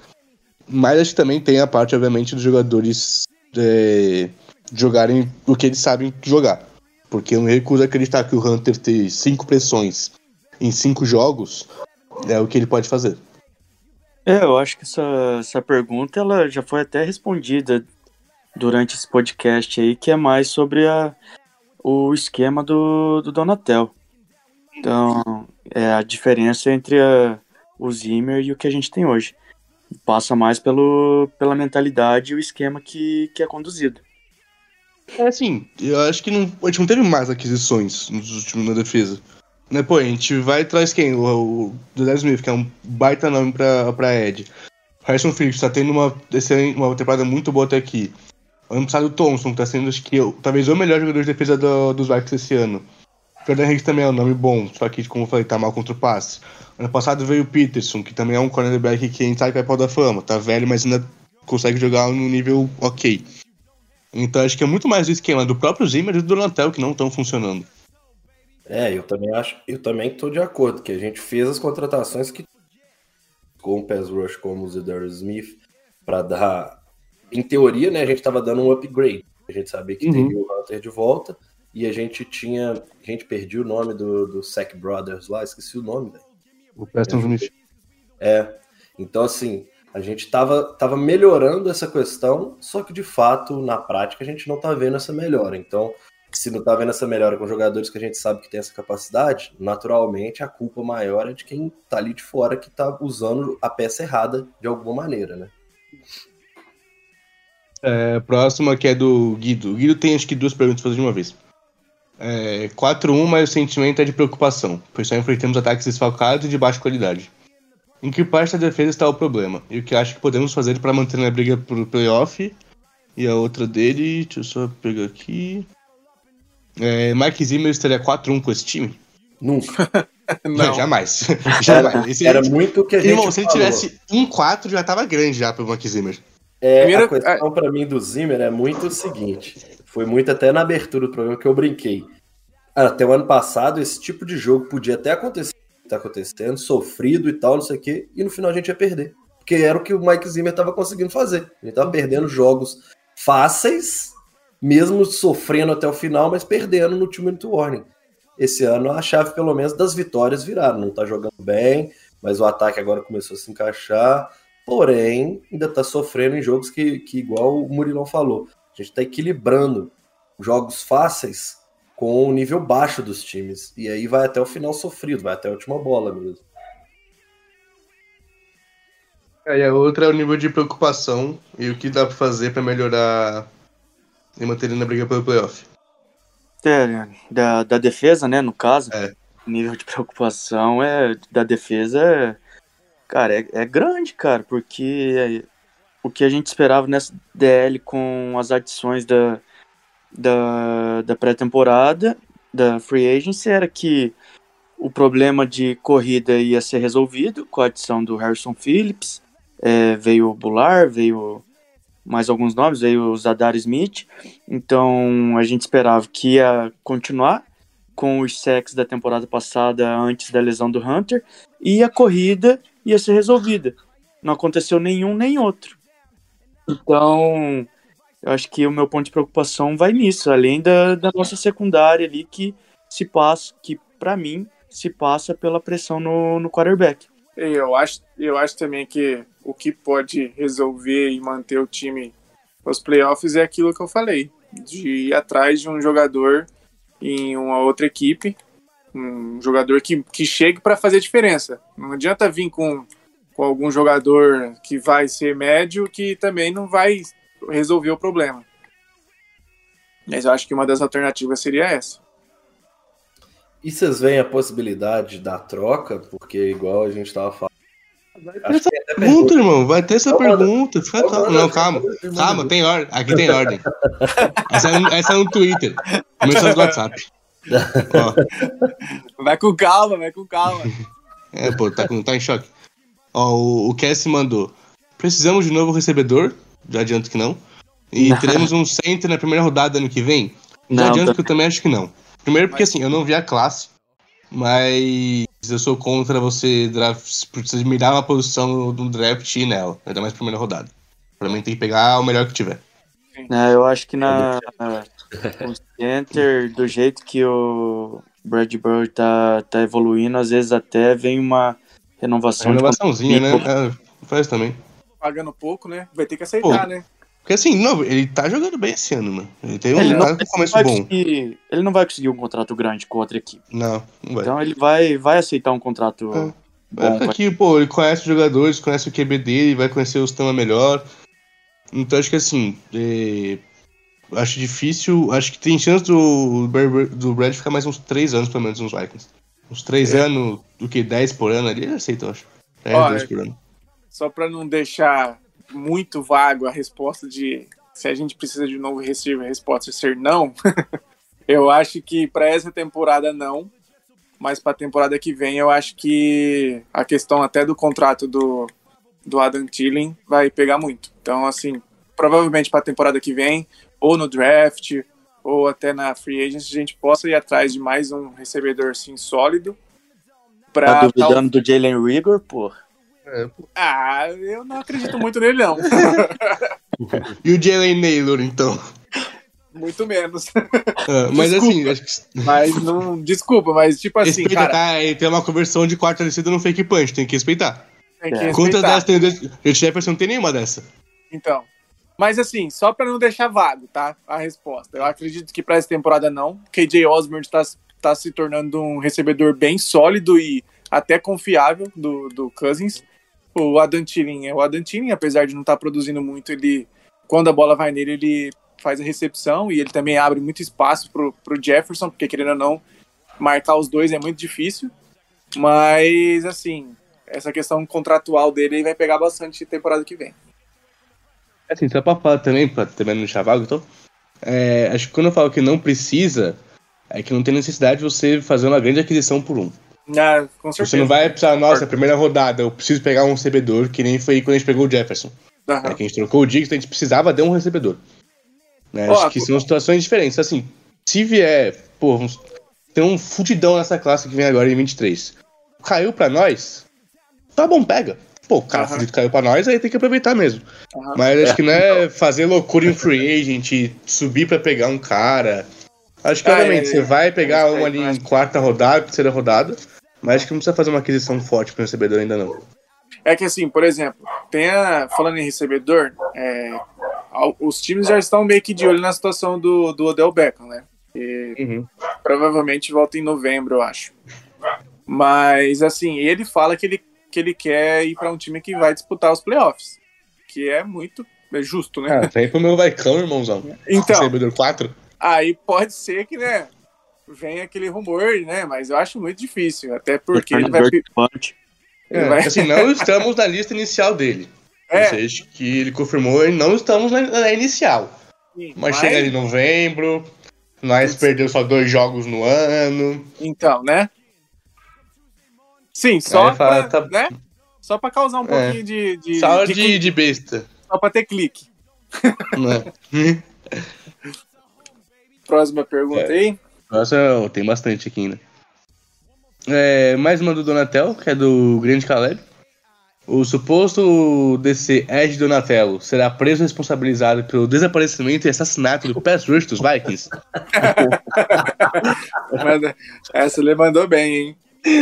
mas acho que também tem a parte, obviamente, dos jogadores é, jogarem o que eles sabem jogar. Porque eu me recuso a acreditar que o Hunter tem cinco pressões em cinco jogos é o que ele pode fazer. É, eu acho que essa, essa pergunta ela já foi até respondida durante esse podcast aí, que é mais sobre a, o esquema do, do Donatel. Então, é a diferença entre a, o Zimmer e o que a gente tem hoje. Passa mais pelo, pela mentalidade e o esquema que, que é conduzido. É assim, eu acho que não, a gente não teve mais aquisições nos últimos na defesa. Né, pô, a gente vai atrás quem? O, o Daniel Smith, que é um baita nome pra, pra Ed. Harrison Phillips tá tendo uma, uma temporada muito boa até aqui. Ano passado o Thompson, que tá sendo, acho que, talvez o melhor jogador de defesa do, dos Vikings esse ano. Jordan Hicks também é um nome bom, só que, como eu falei, tá mal contra o passe. Ano passado veio o Peterson, que também é um cornerback que a gente sabe que vai pau da fama. Tá velho, mas ainda consegue jogar no nível ok. Então acho que é muito mais o esquema do próprio Zimmer e do Donatello que não estão funcionando. É, eu também acho, eu também estou de acordo que a gente fez as contratações que com o pass rush como o Zedar Smith para dar, em teoria, né, a gente estava dando um upgrade. A gente sabia que uhum. teria o Hunter de volta e a gente tinha, a gente perdia o nome do, do Sack Brothers lá, esqueci o nome, velho. O Preston Smith. É. Então assim, a gente estava tava melhorando essa questão, só que de fato, na prática, a gente não está vendo essa melhora. Então, se não tá vendo essa melhora com jogadores que a gente sabe que tem essa capacidade, naturalmente a culpa maior é de quem tá ali de fora que tá usando a peça errada de alguma maneira, né? É, próxima que é do Guido. O Guido tem acho que duas perguntas para fazer de uma vez. É, 4-1, mas o sentimento é de preocupação, pois só enfrentamos ataques desfalcados e de baixa qualidade. Em que parte da defesa está o problema? E o que acho que podemos fazer para manter na briga pro playoff? E a outra dele, deixa eu só pegar aqui. É, Mike Zimmer estaria 4-1 com esse time? Nunca. não. jamais. jamais. Esse era gente... muito o que a gente Irmão, se ele tivesse 1-4 já tava grande já pro Mike Zimmer. É, Primeiro... A questão para mim do Zimmer é muito o seguinte. Foi muito até na abertura do programa que eu brinquei. Até o ano passado, esse tipo de jogo podia até acontecer, tá acontecendo, sofrido e tal, não sei o quê, e no final a gente ia perder. Porque era o que o Mike Zimmer estava conseguindo fazer. A gente tava perdendo jogos fáceis mesmo sofrendo até o final, mas perdendo no time to warning. Esse ano a chave, pelo menos, das vitórias viraram. Não tá jogando bem, mas o ataque agora começou a se encaixar. Porém, ainda tá sofrendo em jogos que, que igual o Murilão falou, a gente tá equilibrando jogos fáceis com o nível baixo dos times. E aí vai até o final sofrido, vai até a última bola mesmo. É, e a outra é o nível de preocupação e o que dá para fazer para melhorar e manter ele na briga pelo playoff. É, da, da defesa, né, no caso. É. O nível de preocupação é da defesa é, cara, é, é grande, cara, porque é, o que a gente esperava nessa DL com as adições da, da, da pré-temporada, da free agency, era que o problema de corrida ia ser resolvido com a adição do Harrison Phillips, é, veio o Bular, veio mais alguns nomes, veio o Zadar Smith, então a gente esperava que ia continuar com os sacks da temporada passada antes da lesão do Hunter, e a corrida ia ser resolvida. Não aconteceu nenhum nem outro. Então, eu acho que o meu ponto de preocupação vai nisso, além da, da nossa secundária ali que se passa, que para mim se passa pela pressão no, no quarterback. Eu acho, eu acho também que o que pode resolver e manter o time nos playoffs é aquilo que eu falei, de ir atrás de um jogador em uma outra equipe, um jogador que, que chegue para fazer diferença. Não adianta vir com, com algum jogador que vai ser médio que também não vai resolver o problema. Mas eu acho que uma das alternativas seria essa. E vocês veem a possibilidade da troca? Porque, igual a gente estava falando. Vai ter essa pergunta, irmão. Vai ter essa pergunta. Fica calma. Não, calma. Calma, tem ordem. Aqui tem ordem. Essa é, no, essa é no Twitter. Mensagem do WhatsApp. Ó. Vai com calma, vai com calma. É, pô, tá, tá em choque. Ó, o, o Cassie mandou. Precisamos de novo recebedor. Já adianto que não. E não. teremos um center na primeira rodada ano que vem. Já não, adianto tá... que eu também acho que não. Primeiro porque assim, eu não vi a classe, mas eu sou contra você draft, você me dar uma posição no draft e ir nela, ainda mais primeira rodada. Pra mim tem que pegar o melhor que tiver. É, eu acho que na o center, do jeito que o Brad Bird tá, tá evoluindo, às vezes até vem uma renovação. Uma renovaçãozinha, né? É, faz também. Pagando pouco, né? Vai ter que aceitar, Pô, né? Porque assim, não, ele tá jogando bem esse ano, mano. Ele tem um, ele não, começo bom. ele não vai conseguir um contrato grande com outra equipe. Não, não vai. Então ele vai, vai aceitar um contrato é. bom. É que, pô, ele conhece os jogadores, conhece o QB dele, vai conhecer o sistema melhor. Então acho que assim, é, acho difícil, acho que tem chance do, do Brad ficar mais uns 3 anos, pelo menos, nos Vikings. Uns 3 é. anos, do que 10 por ano ali, ele aceita, eu acho. 10, Ó, 10 por ano. Só pra não deixar muito vago a resposta de se a gente precisa de um novo receiver, a resposta é ser não. eu acho que para essa temporada não, mas para a temporada que vem eu acho que a questão até do contrato do, do Adam Thielen vai pegar muito. Então, assim, provavelmente para a temporada que vem, ou no draft, ou até na free agency, a gente possa ir atrás de mais um recebedor assim sólido. Pra tá duvidando tal... do Jalen Rigor, pô? É. Ah, eu não acredito muito nele, não. e o Jalen Naylor, então? Muito menos. Ah, mas assim, acho que... Mas não. Desculpa, mas tipo assim. Respeita, cara... tá? Ele tem uma conversão de quarta descida no fake punch, tem que respeitar. Tem que respeitar. Quantas dessas tem o Jefferson não tem nenhuma dessa. Então. Mas assim, só para não deixar vago, tá? A resposta. Eu acredito que para essa temporada não. KJ Osborne está tá se tornando um recebedor bem sólido e até confiável do, do Cousins o Adam Thielen é o Adam Thielen, apesar de não estar tá produzindo muito, ele quando a bola vai nele, ele faz a recepção e ele também abre muito espaço pro, pro Jefferson, porque querendo ou não, marcar os dois é muito difícil. Mas assim, essa questão contratual dele vai pegar bastante temporada que vem. Assim, só pra falar também, pra também no chavago, então, é, acho que quando eu falo que não precisa, é que não tem necessidade de você fazer uma grande aquisição por um. Ah, com certeza. Você não vai precisar, nossa, primeira rodada, eu preciso pegar um recebedor, que nem foi quando a gente pegou o Jefferson. Uhum. É, que a gente trocou o Diggs, a gente precisava de um recebedor. Né? Oh, Acho que são situações diferentes. Assim, se vier, pô, tem um fudidão nessa classe que vem agora em 23. Caiu pra nós, tá bom, pega. Pô, o cara uhum. fudido caiu pra nós, aí tem que aproveitar mesmo. Uhum. Mas acho que não é fazer loucura em free agent, subir pra pegar um cara. Acho que, ah, obviamente, é, você vai pegar é, um ali em quarta rodada, terceira rodada. Mas acho que não precisa fazer uma aquisição forte para o recebedor ainda não. É que assim, por exemplo, tem a, falando em recebedor, é, os times já estão meio que de olho na situação do, do Odell Beckham, né? E uhum. Provavelmente volta em novembro, eu acho. Mas assim, ele fala que ele, que ele quer ir para um time que vai disputar os playoffs. Que é muito é justo, né? Ah, vem pro meu vaicão, irmãozão. Então. Recebedor 4. Aí pode ser que, né? Vem aquele rumor, né? Mas eu acho muito difícil, até porque ele vai. É, vai... Assim, não estamos na lista inicial dele. É. Ou seja, que ele confirmou e não estamos na, na inicial. mas, mas chega ali em novembro, nós perdeu só dois jogos no ano. Então, né? Sim, só pra, tá... né? Só pra causar um é. pouquinho de, de. Só de, de, de besta. Só pra ter clique. Né? Próxima pergunta é. aí. Nossa, tem bastante aqui ainda. É, mais uma do Donatel, que é do Grande Caleb. O suposto DC Ed Donatello será preso e responsabilizado pelo desaparecimento e assassinato do Pass Rush dos Vikings. essa ele mandou bem, hein?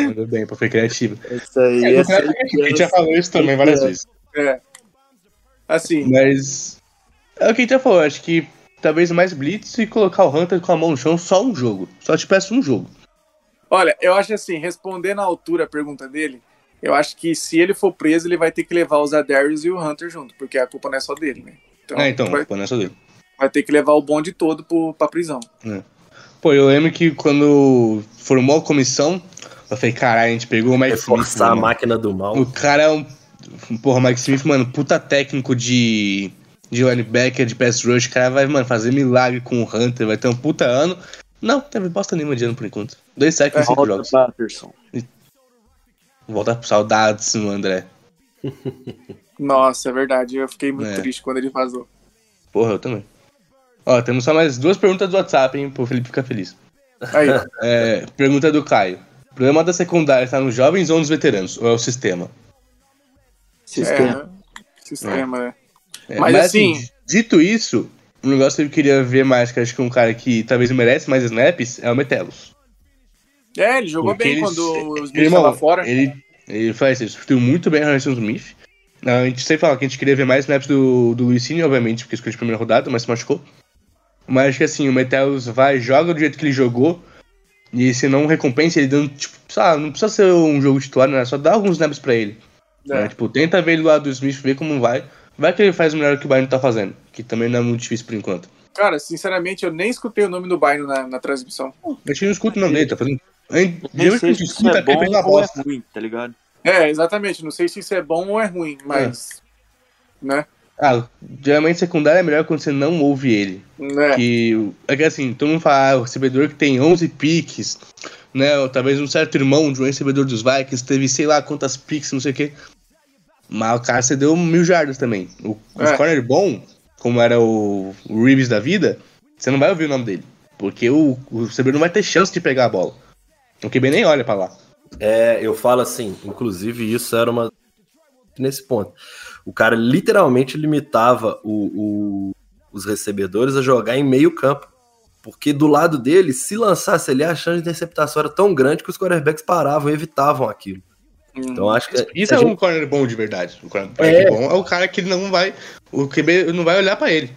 Mandou bem, pra ser criativo. Isso aí. É, essa, a gente já falou isso também várias vezes. É. Assim. Mas. É o que a gente já falou, acho que talvez mais Blitz e colocar o Hunter com a mão no chão só um jogo. Só te peço um jogo. Olha, eu acho assim, respondendo à altura a pergunta dele, eu acho que se ele for preso, ele vai ter que levar os Adarius e o Hunter junto, porque a culpa não é só dele, né? Então, é, então, vai, a culpa não é só dele. Vai ter que levar o bonde todo pro, pra prisão. É. Pô, eu lembro que quando formou a comissão, eu falei, caralho, a gente pegou o Mike Smith. a máquina do mal. O cara é um. Porra, Mike Smith, mano, puta técnico de. De linebacker, de pass rush, o cara vai, mano, fazer milagre com o Hunter, vai ter um puta ano. Não, teve bosta nenhuma de ano por enquanto. Dois sacks em cinco jogos. Patterson. Volta pro saudades, André. Nossa, é verdade. Eu fiquei muito é. triste quando ele vazou. Porra, eu também. Ó, temos só mais duas perguntas do WhatsApp, hein, pro Felipe ficar feliz. Aí. É, pergunta do Caio. O problema da secundária está nos jovens ou nos veteranos? Ou é o sistema? Sistema. É, sistema, é. É. Mas, mas, assim, assim, dito isso, um negócio que eu queria ver mais, que acho que é um cara que talvez merece mais snaps, é o Metelos. É, ele jogou Porque bem ele, quando os Smith estava fora. Ele, ele faz isso, substituiu muito bem a Harrison Smith. A gente sempre fala que a gente queria ver mais snaps do, do Luizinho, obviamente, porque escolheu de primeira rodada, mas se machucou. Mas acho que assim, o Metelos vai, joga do jeito que ele jogou, e se não recompensa ele dando, tipo, sabe, não precisa ser um jogo titular, né? Só dá alguns snaps pra ele. É. Né? Tipo, tenta ver ele do lado do Smith, ver como vai. Vai que ele faz o melhor que o Bayern tá fazendo, que também não é muito difícil por enquanto. Cara, sinceramente, eu nem escutei o nome do Bayern na, na transmissão. A gente não escuta o nome dele, tá fazendo. A gente, não sei se isso é bom ou é ruim, tá ligado? É, exatamente. Não sei se isso é bom ou é ruim, mas. É. Né? Ah, geralmente secundário é melhor quando você não ouve ele. É. Que, é que assim, todo mundo fala, ah, o recebedor que tem 11 piques, né? Ou talvez um certo irmão de um recebedor dos Vikings teve sei lá quantas piques, não sei o quê. Mas o cara cedeu mil jardas também. O, é. corner bom, como era o, o Reeves da vida, você não vai ouvir o nome dele. Porque o, o recebedor não vai ter chance de pegar a bola. O QB nem olha para lá. É, eu falo assim, inclusive isso era uma. Nesse ponto. O cara literalmente limitava o, o, os recebedores a jogar em meio campo. Porque do lado dele, se lançasse ali, a chance de interceptação era tão grande que os quarterbacks paravam e evitavam aquilo. Então acho que. Isso é gente... um corner bom de verdade. O corner é. bom é o cara que não vai. O QB não vai olhar para ele.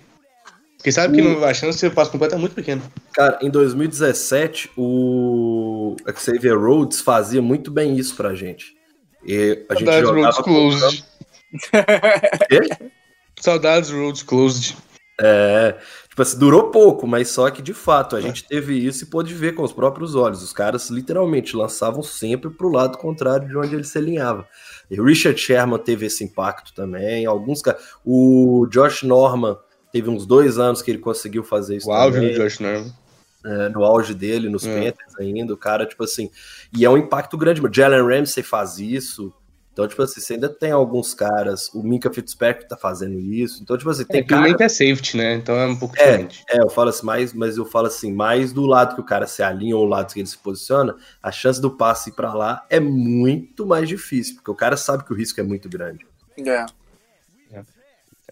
Porque sabe que não, a chance de passo completo é muito pequena. Cara, em 2017, o Xavier Rhodes fazia muito bem isso pra gente. E a Saudades gente Roads Closed. Saudades Roads Closed. É, tipo assim, durou pouco, mas só que de fato a é. gente teve isso e pôde ver com os próprios olhos. Os caras literalmente lançavam sempre pro lado contrário de onde ele se alinhava. E o Richard Sherman teve esse impacto também. Alguns O Josh Norman Teve uns dois anos que ele conseguiu fazer isso. O auge do Josh Norman. É, no auge dele, nos é. Panthers ainda, o cara, tipo assim. E é um impacto grande. Jalen Ramsey faz isso. Então, tipo assim, você ainda tem alguns caras. O Minka Fitzpatrick tá fazendo isso. Então, tipo assim, tem é, cara... é safety, né? Então é um pouco é, diferente. É, eu falo assim, mais, mas eu falo assim, mais do lado que o cara se alinha ou o lado que ele se posiciona, a chance do passe ir pra lá é muito mais difícil, porque o cara sabe que o risco é muito grande. É.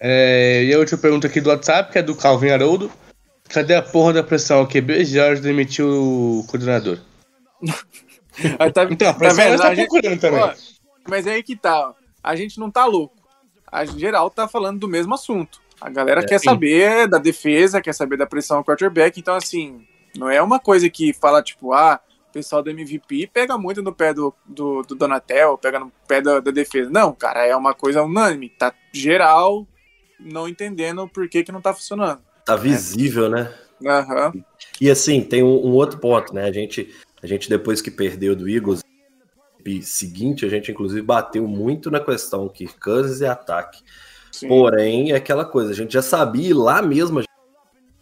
É, e a última pergunta aqui do WhatsApp, que é do Calvin Haroldo. Cadê a porra da pressão? Que QB Jorge demitiu o coordenador. tá, então, a pressão tá, vendo, tá procurando também. Ó, mas é aí que tá. A gente não tá louco. A geral tá falando do mesmo assunto. A galera é, quer sim. saber da defesa, quer saber da pressão ao quarterback. Então, assim, não é uma coisa que fala, tipo, ah, o pessoal do MVP pega muito no pé do, do, do Donatel, pega no pé da, da defesa. Não, cara, é uma coisa unânime. Tá geral não entendendo por que, que não tá funcionando. Tá visível, né? Uhum. E assim, tem um, um, outro ponto, né? A gente, a gente, depois que perdeu do Eagles, seguinte, a gente inclusive bateu muito na questão que Kansas e ataque. Sim. Porém, é aquela coisa, a gente já sabia lá mesmo,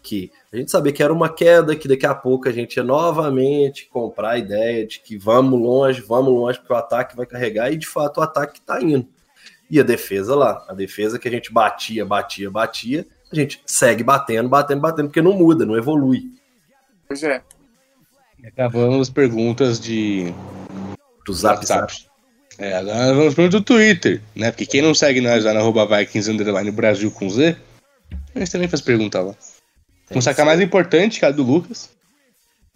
quê? A gente sabia que era uma queda, que daqui a pouco a gente ia novamente comprar a ideia de que vamos longe, vamos longe, porque o ataque vai carregar, e de fato o ataque está indo. E a defesa lá, a defesa que a gente batia, batia, batia, a gente segue batendo, batendo, batendo, porque não muda, não evolui. Pois é. Acabamos as perguntas de Do zap, zap. É, agora vamos para o Twitter, né? Porque quem não segue nós lá arroba Vikings Underline Brasil com Z, a gente também faz pergunta lá. Vamos sacar mais importante, que a do Lucas.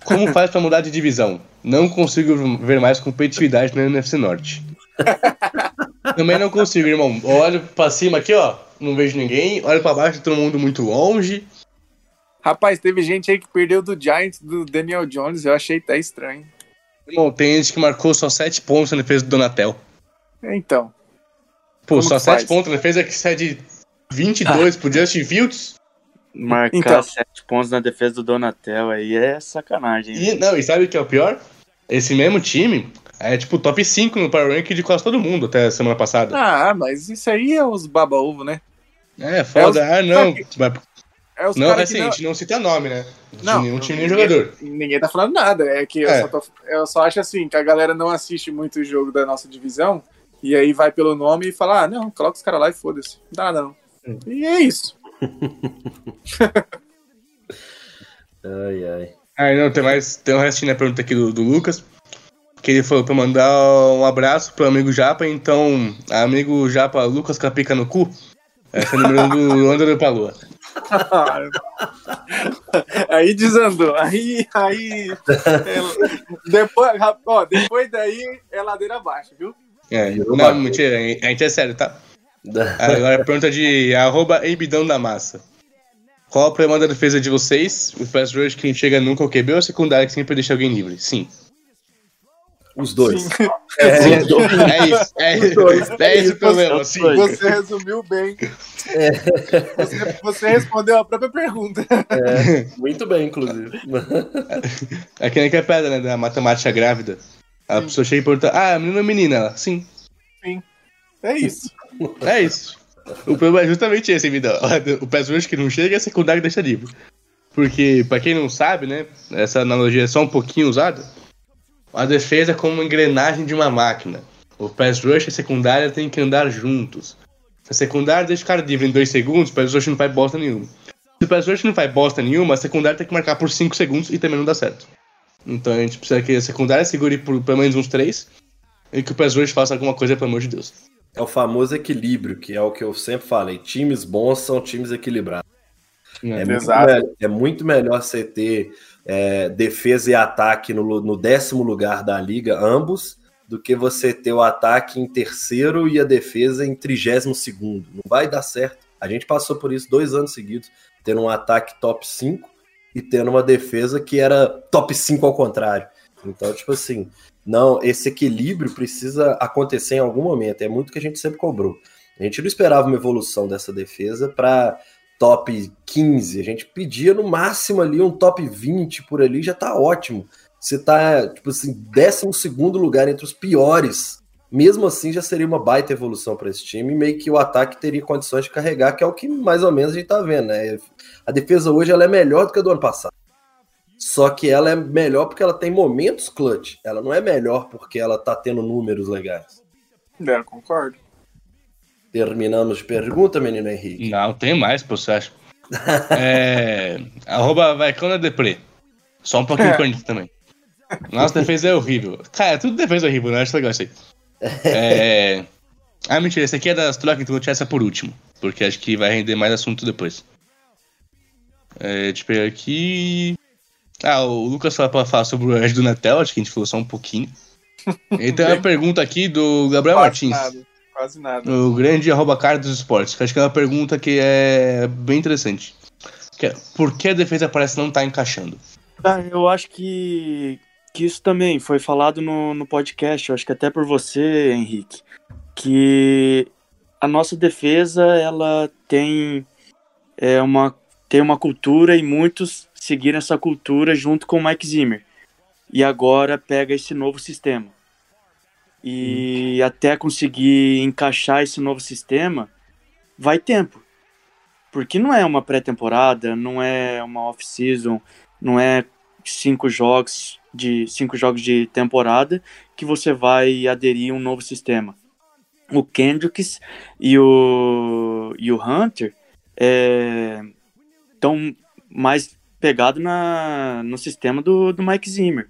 Como faz para mudar de divisão? Não consigo ver mais competitividade na NFC Norte. Também não consigo, irmão. Olho pra cima aqui, ó. Não vejo ninguém. Olho pra baixo, todo mundo muito longe. Rapaz, teve gente aí que perdeu do Giants do Daniel Jones, eu achei até estranho. Irmão, tem gente que marcou só 7 pontos na defesa do Donatel. Então, Pô, só que 7 faz? pontos na defesa que sai de 22 pro Justin Fields. Marcar Então. sete pontos na defesa do Donatel aí é sacanagem. hein? E, não, e sabe o que é o pior? Esse mesmo time é tipo top 5 no Power Rank de quase todo mundo até semana passada. ah, mas isso aí é os baba-ovo, né? É, foda. É os- ah, não. Mas- É os Não, cara assim, que a não... gente não cita nome, né? De Não, nenhum time, nem ninguém- jogador. Ninguém tá falando nada, é que eu, É. só tô- eu só acho assim, que a galera não assiste muito o jogo da nossa divisão, e aí vai pelo nome e fala, ah, não, coloca os caras lá e foda-se. Não dá nada não. Hum. E é isso. Ai, ai. Ah, não, tem mais. Tem um restinho na pergunta aqui do, do Lucas. Que ele falou pra mandar um abraço pro amigo Japa, então, amigo Japa Lucas Capica no cu. Esse é o número do André pra Lua. aí desandou, aí, aí, é, depois, ó, depois daí é ladeira abaixo, viu? É, não, mentira, a gente é sério, tá? Agora a pergunta de arroba Embidão da Massa. Qual o problema da defesa de vocês? O pass rush que não chega nunca ao QB ou a secundária que sempre deixa alguém livre? Sim. Os dois. Sim. É, É isso. É, Os dois. é esse o problema, sim. Você resumiu bem. Você, você respondeu a própria pergunta. é, muito bem, inclusive. É que nem que é pedra, né? Da matemática grávida. A pessoa chega e pergunta: Ah, menino ou menina? Ela, sim. É isso. É isso. O problema é justamente esse, vida. O rush que não chega a secundária que deixa livre. Porque, pra quem não sabe, né? Essa analogia é só um pouquinho usada. A defesa é como uma engrenagem de uma máquina. O pass rush e a secundária têm que andar juntos. Se a secundária deixa o cara livre em dois segundos, o pass rush não faz bosta nenhuma. Se o pass rush não faz bosta nenhuma, a secundária tem que marcar por 5 segundos e também não dá certo. Então a gente precisa que a secundária segure por pelo menos uns 3 e que o pass rush faça alguma coisa, pelo amor de Deus. É o famoso equilíbrio, que é o que eu sempre falei. Times bons são times equilibrados. É, muito, Exato. me- é muito melhor você ter é, defesa e ataque no, no décimo lugar da liga, ambos, do que você ter o ataque em terceiro e a defesa em trigésimo segundo. Não vai dar certo. A gente passou por isso dois anos seguidos, tendo um ataque top 5 e tendo uma defesa que era top 5 ao contrário. Então, tipo assim, não, esse equilíbrio precisa acontecer em algum momento. É muito que a gente sempre cobrou. A gente não esperava uma evolução dessa defesa para top 15. A gente pedia no máximo ali um top 20 por ali, já tá ótimo. Você tá, tipo assim, 12 lugar entre os piores. Mesmo assim, já seria uma baita evolução para esse time. Meio que o ataque teria condições de carregar, que é o que mais ou menos a gente tá vendo, né? A defesa hoje ela é melhor do que a do ano passado. Só que ela é melhor porque ela tem momentos clutch. Ela não é melhor porque ela tá tendo números legais. É, concordo. Terminamos pergunta, menino Henrique. Não, tem mais, pô, você acha? é. Arroba Vaicona Depre. Só um pouquinho É. cornito também. Nossa defesa é horrível. Cara, tudo defesa é horrível, né? Acho legal isso aí. É. Ah, mentira, esse aqui é das trocas, então vou tirar essa por último. Porque acho que vai render mais assunto depois. É, deixa eu pegar aqui. Ah, o Lucas falou pra falar sobre o Ed do Natel, acho que a gente falou só um pouquinho. E tem uma pergunta aqui do Gabriel Martins. Quase nada. O grande arroba cara dos esportes, que acho que é uma pergunta que é bem interessante. Que é, por que a defesa parece não estar encaixando? Ah, eu acho que, que isso também foi falado no, no podcast, eu acho que até por você, Henrique, que a nossa defesa ela tem é, uma, tem uma cultura e muitos seguiram essa cultura junto com o Mike Zimmer. E agora pega esse novo sistema. E até conseguir encaixar esse novo sistema, vai tempo. Porque não é uma pré-temporada, não é uma off-season, não é cinco jogos de cinco jogos de temporada que você vai aderir a um novo sistema. O Kendricks e o, e o Hunter estão é, mais pegados na, no sistema do, do Mike Zimmer.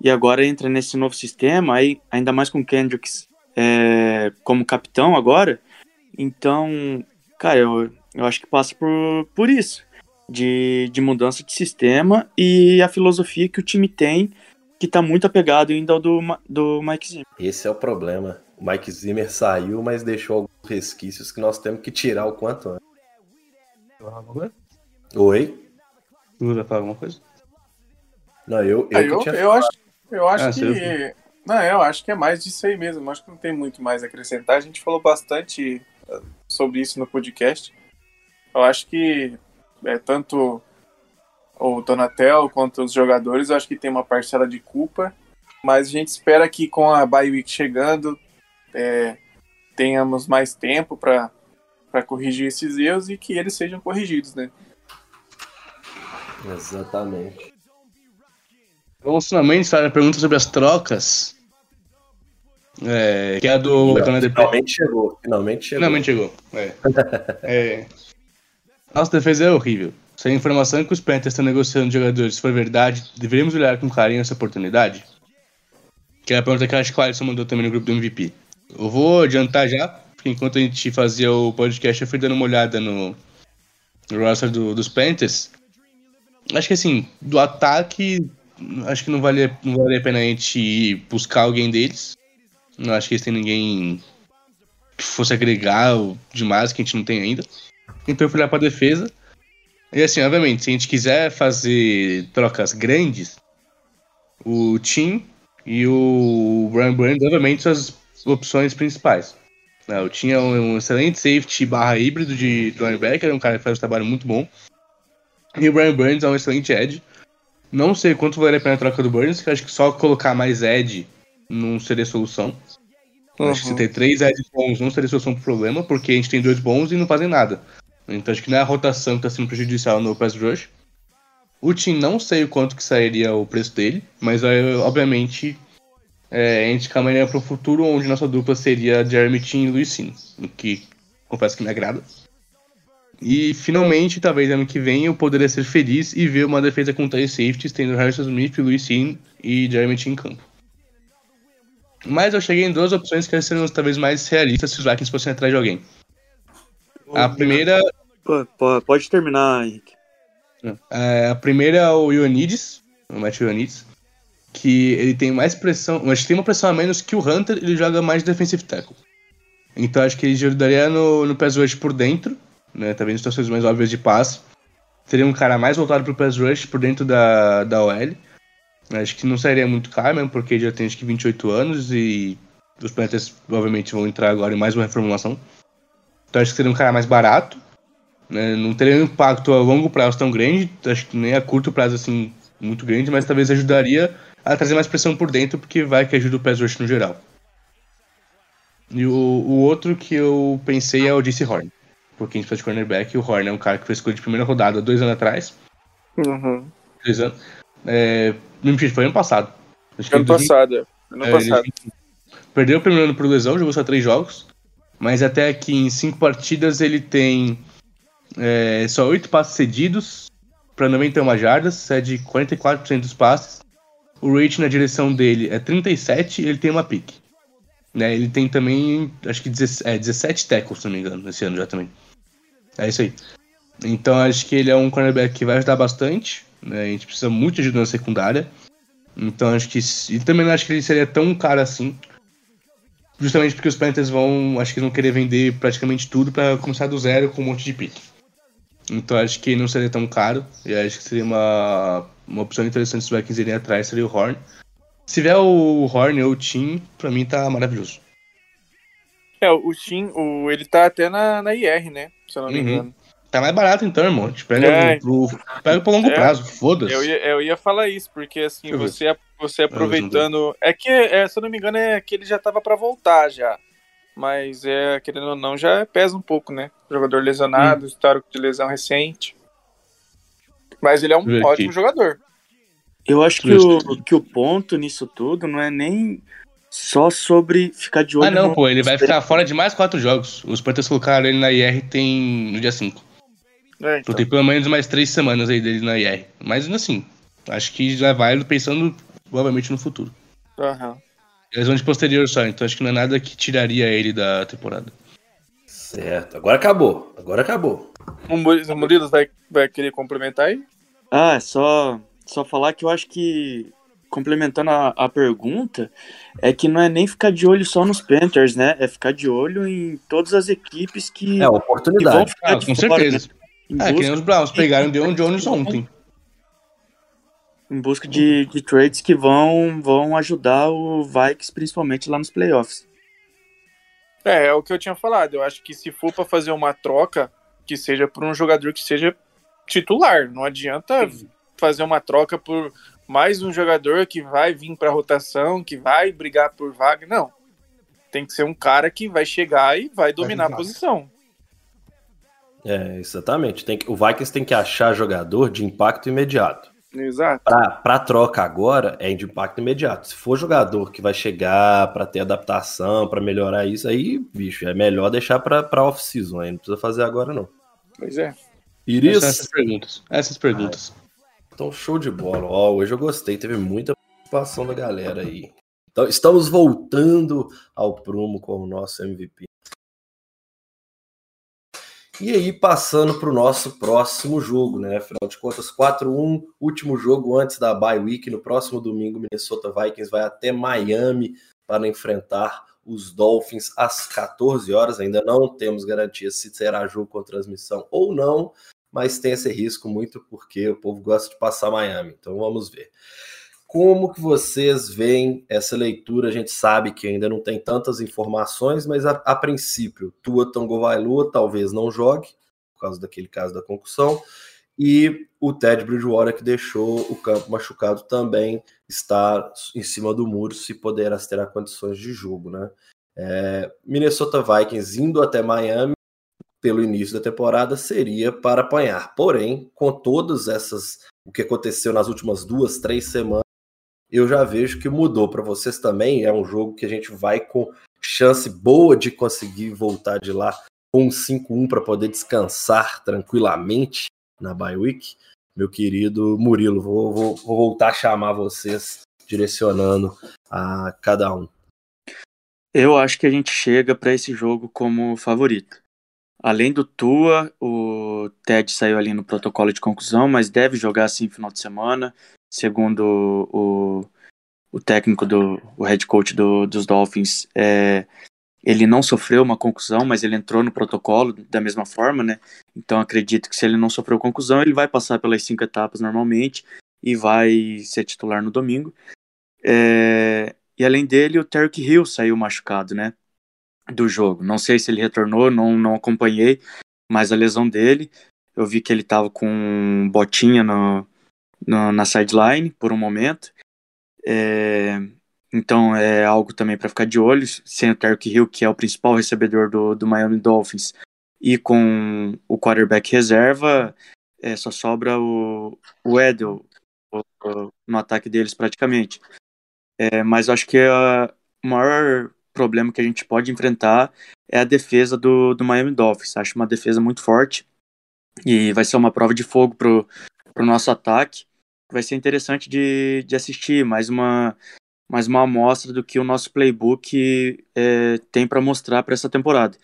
E agora entra nesse novo sistema, aí, ainda mais com o Kendricks é, como capitão agora. Então, cara, eu, eu acho que passa por, por isso de, de mudança de sistema e a filosofia que o time tem, que está muito apegado ainda ao do, do Mike Zimmer. Esse é o problema. O Mike Zimmer saiu, mas deixou alguns resquícios que nós temos que tirar o quanto antes. Oi? Você vai falar alguma coisa? Não, eu, eu, eu, eu acho, eu acho ah, que. Não, eu acho que é mais disso aí mesmo. Acho que não tem muito mais a acrescentar. A gente falou bastante ah, sobre isso no podcast. Eu acho que é, tanto o Donatel quanto os jogadores, eu acho que tem uma parcela de culpa, mas a gente espera que com a bye week chegando, é, tenhamos mais tempo para corrigir esses erros e que eles sejam corrigidos, né? Exatamente. Vamos finalmente fazer a pergunta sobre as trocas. É, que é a do. Finalmente chegou. Finalmente chegou. Finalmente chegou. É. é. Nossa defesa é horrível. Se a informação que os Panthers estão negociando jogadores for verdade, deveríamos olhar com carinho essa oportunidade? Que é a pergunta que a Alisson mandou também no grupo do MVP. Eu vou adiantar já, porque enquanto a gente fazia o podcast, eu fui dando uma olhada no, no roster do, dos Panthers. Acho que assim, do ataque, acho que não vale, não vale a pena a gente buscar alguém deles. Não acho que eles têm ninguém que fosse agregar demais que a gente não tem ainda. Então eu fui lá pra defesa. E assim, obviamente, se a gente quiser fazer trocas grandes, o Tim e o Brian Burns, obviamente, são as opções principais. Eu tinha um excelente safety barra híbrido de linebacker, um cara que faz um trabalho muito bom. E o Brian Burns é um excelente edge. Não sei quanto vale a pena a troca do Burns, que acho que só colocar mais edge não seria solução. Uhum. Acho que se ter três edges bons não seria solução pro problema, porque a gente tem dois bons e não fazem nada. Então acho que não é a rotação que está sendo prejudicial no pass rush. O Tim não sei o quanto que sairia o preço dele, mas obviamente é, a gente caminha para o futuro onde nossa dupla seria Jeremy Tim e Luizinho, o que confesso que me agrada. E finalmente, talvez ano que vem, eu poderia ser feliz e ver uma defesa com três safeties, tendo Harrison Smith, Luizinho e Jeremy em campo. Mas eu cheguei em duas opções que seriam talvez mais realistas se os Vikings fossem atrás de alguém. A primeira. Pode terminar, Henrique. É, a primeira é o Ioannidis, o Matt Ioannidis, que ele tem mais pressão, mas tem uma pressão a menos que o Hunter, ele joga mais defensive tackle. Então acho que ele ajudaria no, no pass rush por dentro, né, em situações mais óbvias de passe. Teria um cara mais voltado pro pass rush por dentro da, da OL. Acho que não sairia muito caro mesmo, porque já tem acho que 28 anos e os Panthers obviamente vão entrar agora em mais uma reformulação. Então acho que seria um cara mais barato. Né? Não teria um impacto a longo prazo tão grande, acho que nem a curto prazo assim muito grande, mas talvez ajudaria a trazer mais pressão por dentro, porque vai que ajuda o pass rush no geral. E o, o outro que eu pensei é o DC Horn. Porque a gente faz de cornerback, e o Horn é um cara que foi escolhido de primeira rodada dois anos atrás. Uhum. Dois anos. É, foi ano passado. ano passado, é. ano é, passado. Perdeu o primeiro ano por lesão, jogou só três jogos mas até aqui em cinco partidas ele tem é, só oito passes cedidos para 91 jardas, cede 44% dos passes. O rate na direção dele é 37 e ele tem uma pick. Né, ele tem também, acho que 17, é, 17 tackles, se não me engano, esse ano já também. É isso aí. Então acho que ele é um cornerback que vai ajudar bastante. Né, a gente precisa muito de ajuda na secundária. Então acho que. E também não acho que ele seria tão caro assim. Justamente porque os Panthers vão, acho que vão querer vender praticamente tudo para começar do zero com um monte de pique. Então acho que não seria tão caro. E acho que seria uma, uma opção interessante se os Vikings irem atrás, seria o Horn. Se tiver o Horn ou o Tim, pra mim tá maravilhoso. É, o Tim, o, ele tá até na, na IR, né? Se eu não me uhum. engano. Tá mais barato então, irmão. Te pega, é, pro, pega pro longo é, prazo, foda-se. Eu ia, eu ia falar isso, porque assim, você, você aproveitando. É que, é, se eu não me engano, é que ele já tava para voltar já. Mas é, querendo ou não, já pesa um pouco, né? Jogador lesionado, histórico de lesão recente. Mas ele é um ótimo jogador. Eu acho que o, que o ponto nisso tudo não é nem só sobre ficar de olho Ah, não, no- pô, ele vai ficar fora de mais quatro jogos. Os Panthers colocaram ele na IR tem no dia 5. É, Então então. tem pelo menos mais três semanas aí dele na IR. Mas assim, acho que já vai pensando provavelmente no futuro. Aham. Eles vão de posterior só, então acho que não é nada que tiraria ele da temporada. Certo. Agora acabou. Agora acabou. O Murilo vai, vai querer complementar aí? Ah, é só, só falar que eu acho que, complementando a, a pergunta, é que não é nem ficar de olho só nos Panthers, né? É ficar de olho em todas as equipes que, É que vão oportunidade. ficar Ah, de com fora, certeza. né? É, que nem os Browns pegaram o Deon Jones ontem. em busca de, de trades que vão, vão ajudar o Vikings, principalmente lá nos playoffs. É, é o que eu tinha falado. Eu acho que se for pra fazer uma troca, que seja por um jogador que seja titular. Não adianta fazer uma troca por mais um jogador que vai vir pra rotação, que vai brigar por vaga. Não. Tem que ser um cara que vai chegar e vai dominar a posição. É, exatamente. Tem que, o Vikings tem que achar jogador de impacto imediato. Exato. Pra, pra troca agora é de impacto imediato. Se for jogador que vai chegar pra ter adaptação, pra melhorar isso, aí, bicho, é melhor deixar pra, pra off-season. Aí não precisa fazer agora, não. Pois é. Iris, essas perguntas. Essas perguntas. Então show de bola. Ó, hoje eu gostei, teve muita participação da galera aí. Então, estamos voltando ao prumo com o nosso MVP. E aí, passando para o nosso próximo jogo, né? Afinal de contas, 4-1, último jogo antes da bye week. No próximo domingo, Minnesota Vikings vai até Miami para enfrentar os Dolphins às 14 horas. Ainda não temos garantia se será jogo com transmissão ou não, mas tem esse risco muito porque o povo gosta de passar Miami. Então vamos ver. Como que vocês veem essa leitura? A gente sabe que ainda não tem tantas informações, mas a, a princípio, Tua Tagovailoa talvez não jogue, por causa daquele caso da concussão, e o Ted Bridgewater, que deixou o campo machucado, também está em cima do muro, se poderá ter condições de jogo, né? É, Minnesota Vikings indo até Miami pelo início da temporada seria para apanhar. Porém, com todas essas o que aconteceu nas últimas duas, três semanas, eu já vejo que mudou para vocês também. É um jogo que a gente vai com chance boa de conseguir voltar de lá com um 5-1 para poder descansar tranquilamente na bye week. Meu querido Murilo, vou, vou, vou voltar a chamar vocês direcionando a cada um. Eu acho que a gente chega para esse jogo como favorito. Além do Tua, o Ted saiu ali no protocolo de conclusão, mas deve jogar assim final de semana, segundo o, o técnico do o head coach do, dos Dolphins. É, ele não sofreu uma conclusão, mas ele entrou no protocolo da mesma forma, né? Então acredito que se ele não sofreu conclusão, ele vai passar pelas cinco etapas normalmente e vai ser titular no domingo. É, e além dele, o Tarek Hill saiu machucado, né? Do jogo. Não sei se ele retornou, não, não acompanhei, mas a lesão dele, eu vi que ele tava com botinha no, no, na sideline por um momento. É, então é algo também para ficar de olho. Sem o Tarek Hill, que é o principal recebedor do, do Miami Dolphins, e com o quarterback reserva, é, só sobra o, o Edel o, o, no ataque deles praticamente. É, mas acho que a, o maior problema que a gente pode enfrentar é a defesa do, do Miami Dolphins. Acho uma defesa muito forte e vai ser uma prova de fogo pro, pro nosso ataque. Vai ser interessante de, de assistir, mais uma, mais uma amostra do que o nosso playbook é, tem para mostrar para essa temporada.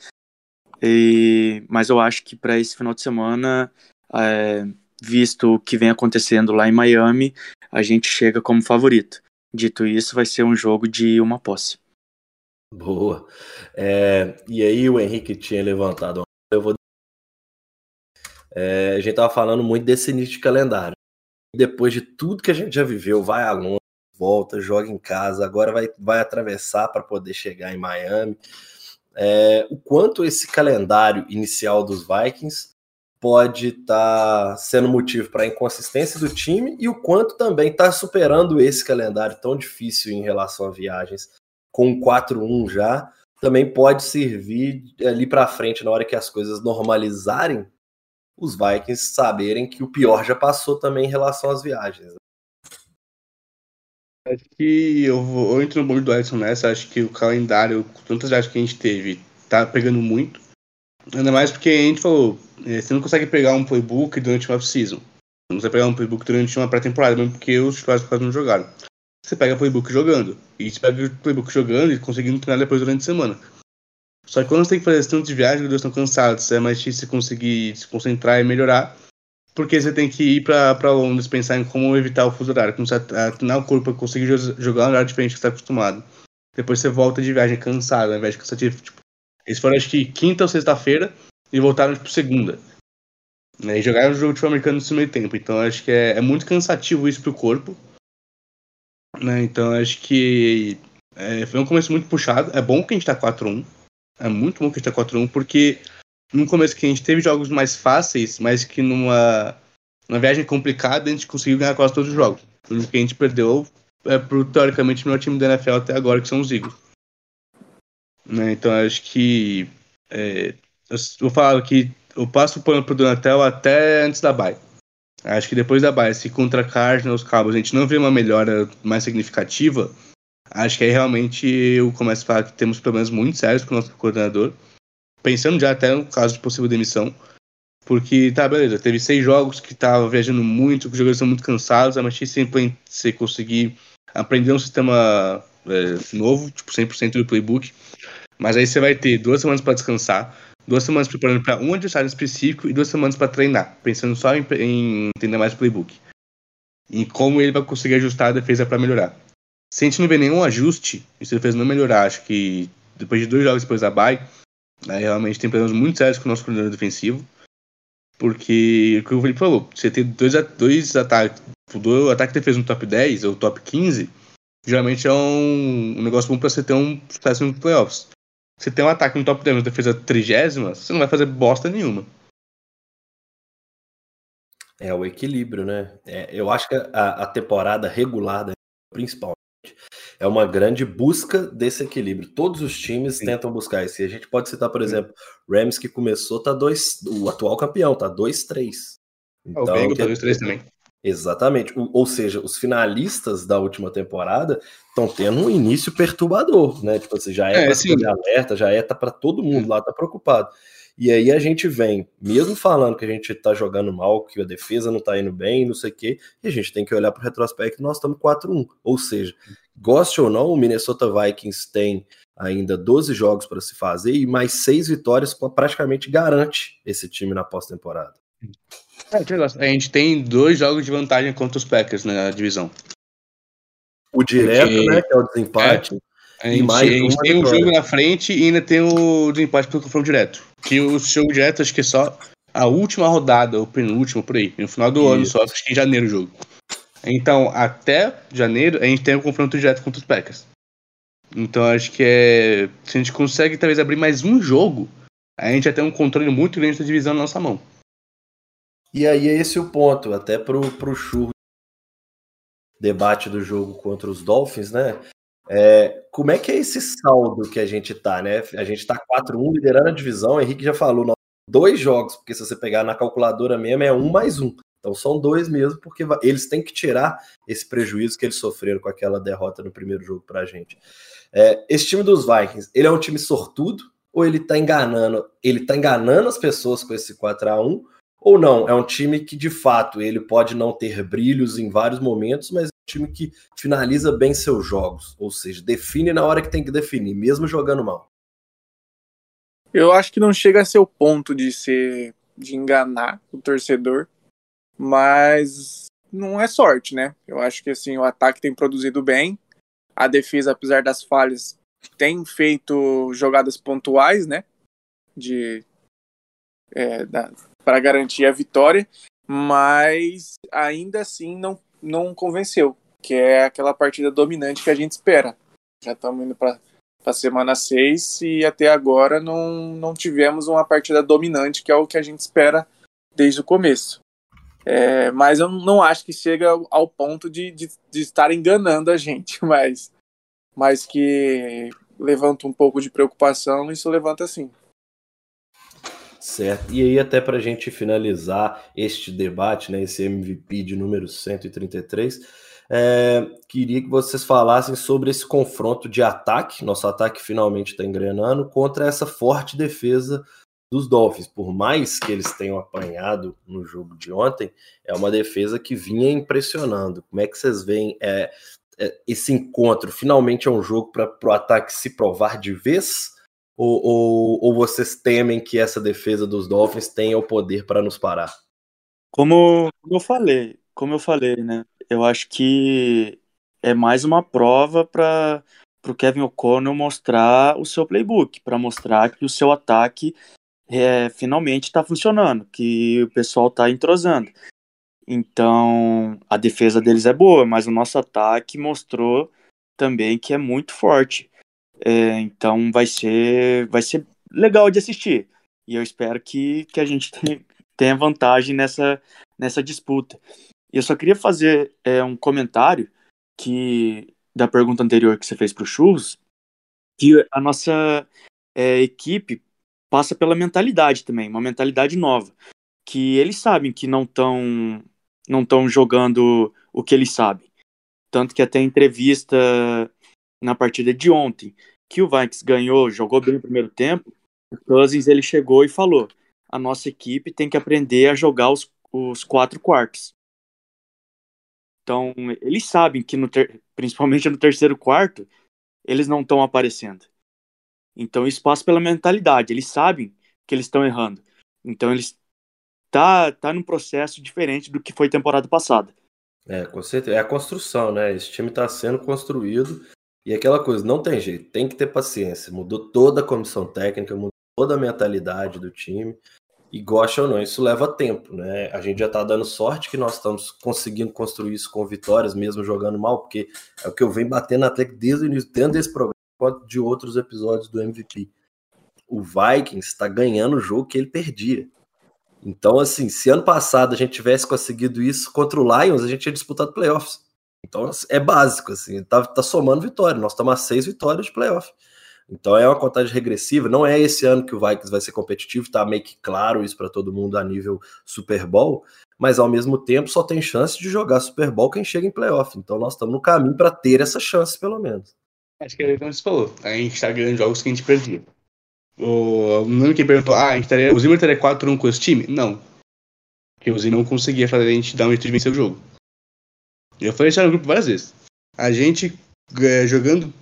E, mas eu acho que para esse final de semana, é, visto o que vem acontecendo lá em Miami, a gente chega como favorito. Dito isso, vai ser um jogo de uma posse. Boa. É, e aí o Henrique tinha levantado. Eu vou. É, a gente tava falando muito desse início de calendário. Depois de tudo que a gente já viveu, vai a Londres, volta, joga em casa, agora vai, vai atravessar para poder chegar em Miami. É, o quanto esse calendário inicial dos Vikings pode estar tá sendo motivo para a inconsistência do time e o quanto também está superando esse calendário tão difícil em relação a viagens com 4-1 já, também pode servir ali para frente, na hora que as coisas normalizarem, os Vikings saberem que o pior já passou também em relação às viagens. Né? Acho que eu, vou, eu entro no bolo do Edson nessa. Acho que o calendário, tantas viagens que a gente teve, tá pegando muito. Ainda mais porque a gente falou, é, você não consegue pegar um playbook durante uma off-season. Não consegue pegar um playbook durante uma pré-temporada, mesmo porque os titulares quase não jogaram. Você pega playbook jogando. E você pega o playbook jogando e conseguindo treinar depois durante a semana. Só que quando você tem que fazer tanto de viagem, os estão cansados, é mais difícil conseguir se concentrar e melhorar. Porque você tem que ir para Londres pensar em como evitar o fuso horário, começar a treinar o corpo para conseguir jogar um horário diferente que você está acostumado. Depois você volta de viagem cansado, ao invés de cansativo. Tipo, eles foram acho que quinta ou sexta-feira e voltaram tipo segunda. Né, e jogaram o jogo de americano nesse meio tempo. Então acho que é, é muito cansativo isso pro corpo. Né, então acho que é, foi um começo muito puxado. É bom que a gente tá 4-1. É muito bom que a gente tá 4-1, porque no começo que a gente teve jogos mais fáceis, mas que numa, numa viagem complicada a gente conseguiu ganhar quase todos os jogos. O que a gente perdeu é pro, teoricamente, o melhor time da NFL até agora, que são os Eagles. Né? Então acho que. É, eu vou falar que eu passo o pano pro Donatel até antes da bye. Acho que depois da bye, se contra Cardinals, Cabos, a gente não vê uma melhora mais significativa, acho que aí realmente eu começo a falar que temos problemas muito sérios com o nosso coordenador. Pensando já até no caso de possível demissão. Porque, tá, beleza, teve seis jogos que tava viajando muito, que os jogadores estão muito cansados, mas sempre você conseguir aprender um sistema é, novo, tipo 100% do playbook. Mas aí você vai ter duas semanas para descansar, duas semanas preparando para um adversário específico e duas semanas para treinar, pensando só em, em entender mais o playbook. E como ele vai conseguir ajustar a defesa para melhorar. Se a gente não vê nenhum ajuste, e se a defesa não melhorar, acho que depois de dois jogos depois da bye, aí realmente tem problemas muito sérios com o nosso coordenador defensivo. Porque, como o Felipe falou, você tem dois, dois ataques, o ataque de defesa no top 10 ou top 15, geralmente é um, um negócio bom para você ter um sucesso nos playoffs. Você tem um ataque no top 10 uma defesa trigésima, você não vai fazer bosta nenhuma. É o equilíbrio, né? É, eu acho que a, a temporada regulada, principalmente, é uma grande busca desse equilíbrio. Todos os times Sim. tentam buscar isso. E a gente pode citar, por exemplo, Rams que começou, tá dois, o atual campeão, tá 2-3. Então, o Bengals tá 2-3 também. Exatamente. Ou seja, os finalistas da última temporada estão tendo um início perturbador, né? Tipo assim, já é, é ser alerta, já é tá para todo mundo lá tá preocupado. E aí a gente vem, mesmo falando que a gente tá jogando mal, que a defesa não tá indo bem, não sei o quê, e a gente tem que olhar para o retrospecto, nós estamos 4-1. Ou seja, goste ou não, o Minnesota Vikings tem ainda 12 jogos para se fazer e mais seis vitórias praticamente garante esse time na pós-temporada. É, a gente tem dois jogos de vantagem contra os Packers na divisão. O direto, né? Que é o desempate. É, a gente, mais a gente tem um jogo na frente e ainda tem o desempate pelo confronto direto. Que o jogo direto, acho que é só a última rodada, ou penúltimo, por aí. No final do Isso. ano só, acho que em janeiro o jogo. Então, até janeiro, a gente tem o confronto direto contra os Packers. Então, acho que é. Se a gente consegue talvez abrir mais um jogo, a gente já tem um controle muito grande da divisão na nossa mão. E aí é esse o ponto, até pro, pro churro debate do jogo contra os Dolphins, né? É, como é que é esse saldo que a gente tá, né? A gente tá 4-1 liderando a divisão, o Henrique já falou, não, dois jogos, porque se você pegar na calculadora mesmo é um mais um. Então são dois mesmo, porque eles têm que tirar esse prejuízo que eles sofreram com aquela derrota no primeiro jogo pra gente. É, esse time dos Vikings, ele é um time sortudo ou ele tá enganando? Ele tá enganando as pessoas com esse 4 a 1 ou não, é um time que de fato ele pode não ter brilhos em vários momentos, mas é um time que finaliza bem seus jogos, ou seja, define na hora que tem que definir, mesmo jogando mal. Eu acho que não chega a ser o ponto de ser de enganar o torcedor, mas não é sorte, né? Eu acho que assim o ataque tem produzido bem, a defesa, apesar das falhas, tem feito jogadas pontuais, né? De é, da, para garantir a vitória, mas ainda assim não, não convenceu, que é aquela partida dominante que a gente espera. Já estamos indo para a semana 6 e até agora não, não tivemos uma partida dominante, que é o que a gente espera desde o começo. É, mas eu não acho que chega ao ponto de, de, de, estar enganando a gente, mas, mas que levanta um pouco de preocupação, isso levanta sim. Certo. E aí, até para a gente finalizar este debate, né, esse MVP de número 133, é, queria que vocês falassem sobre esse confronto de ataque. Nosso ataque finalmente está engrenando contra essa forte defesa dos Dolphins. Por mais que eles tenham apanhado no jogo de ontem, é uma defesa que vinha impressionando. Como é que vocês veem é, é, esse encontro? Finalmente é um jogo para o ataque se provar de vez? Ou, ou, ou, vocês temem que essa defesa dos Dolphins tenha o poder para nos parar? Como, como eu falei, como eu falei, né? Eu acho que é mais uma prova para o Kevin O'Connell mostrar o seu playbook, para mostrar que o seu ataque é, finalmente está funcionando, que o pessoal está entrosando. Então, a defesa deles é boa, mas o nosso ataque mostrou também que é muito forte. É, então vai ser, vai ser legal de assistir. E eu espero que, que a gente tenha vantagem nessa, nessa disputa. E eu só queria fazer é, um comentário que da pergunta anterior que você fez para o Churros, que a nossa é, equipe passa pela mentalidade também, uma mentalidade nova, que eles sabem que não estão não estão jogando o que eles sabem. Tanto que até entrevista na partida de ontem, que o Vikings ganhou, jogou bem no primeiro tempo, o Cousins ele chegou e falou: a nossa equipe tem que aprender a jogar os, os quatro quartos. Então, eles sabem que, no ter, principalmente no terceiro quarto, eles não estão aparecendo. Então, isso passa pela mentalidade. Eles sabem que eles estão errando. Então, eles tá, tá num processo diferente do que foi temporada passada. É, com certeza. É a construção, né? Esse time está sendo construído e aquela coisa, não tem jeito, tem que ter paciência. Mudou toda a comissão técnica, mudou toda a mentalidade do time. E gosta ou não, isso leva tempo, né? A gente já tá dando sorte que nós estamos conseguindo construir isso com vitórias, mesmo jogando mal, porque é o que eu venho batendo até desde o início, dentro desse programa, quanto de outros episódios do MVP. O Vikings está ganhando o jogo que ele perdia. Então, assim, se ano passado a gente tivesse conseguido isso contra o Lions, a gente tinha disputado playoffs. Então é básico, assim, tá, tá somando vitória. Nós estamos a seis vitórias de playoff. Então é uma contagem regressiva. Não é esse ano que o Vikings vai ser competitivo, tá meio que claro isso para todo mundo a nível Super Bowl, mas ao mesmo tempo só tem chance de jogar Super Bowl quem chega em playoff. Então nós estamos no caminho para ter essa chance, pelo menos. Acho que é como você falou. A gente está ganhando jogos que a gente perdia. O não que perguntou, ah, a gente taria, o Zimmer teria 4-1 com esse time? Não. Porque o Zimmer não conseguia fazer a gente dar um jeito de vencer o jogo. Eu falei isso no grupo várias vezes. A gente é, jogando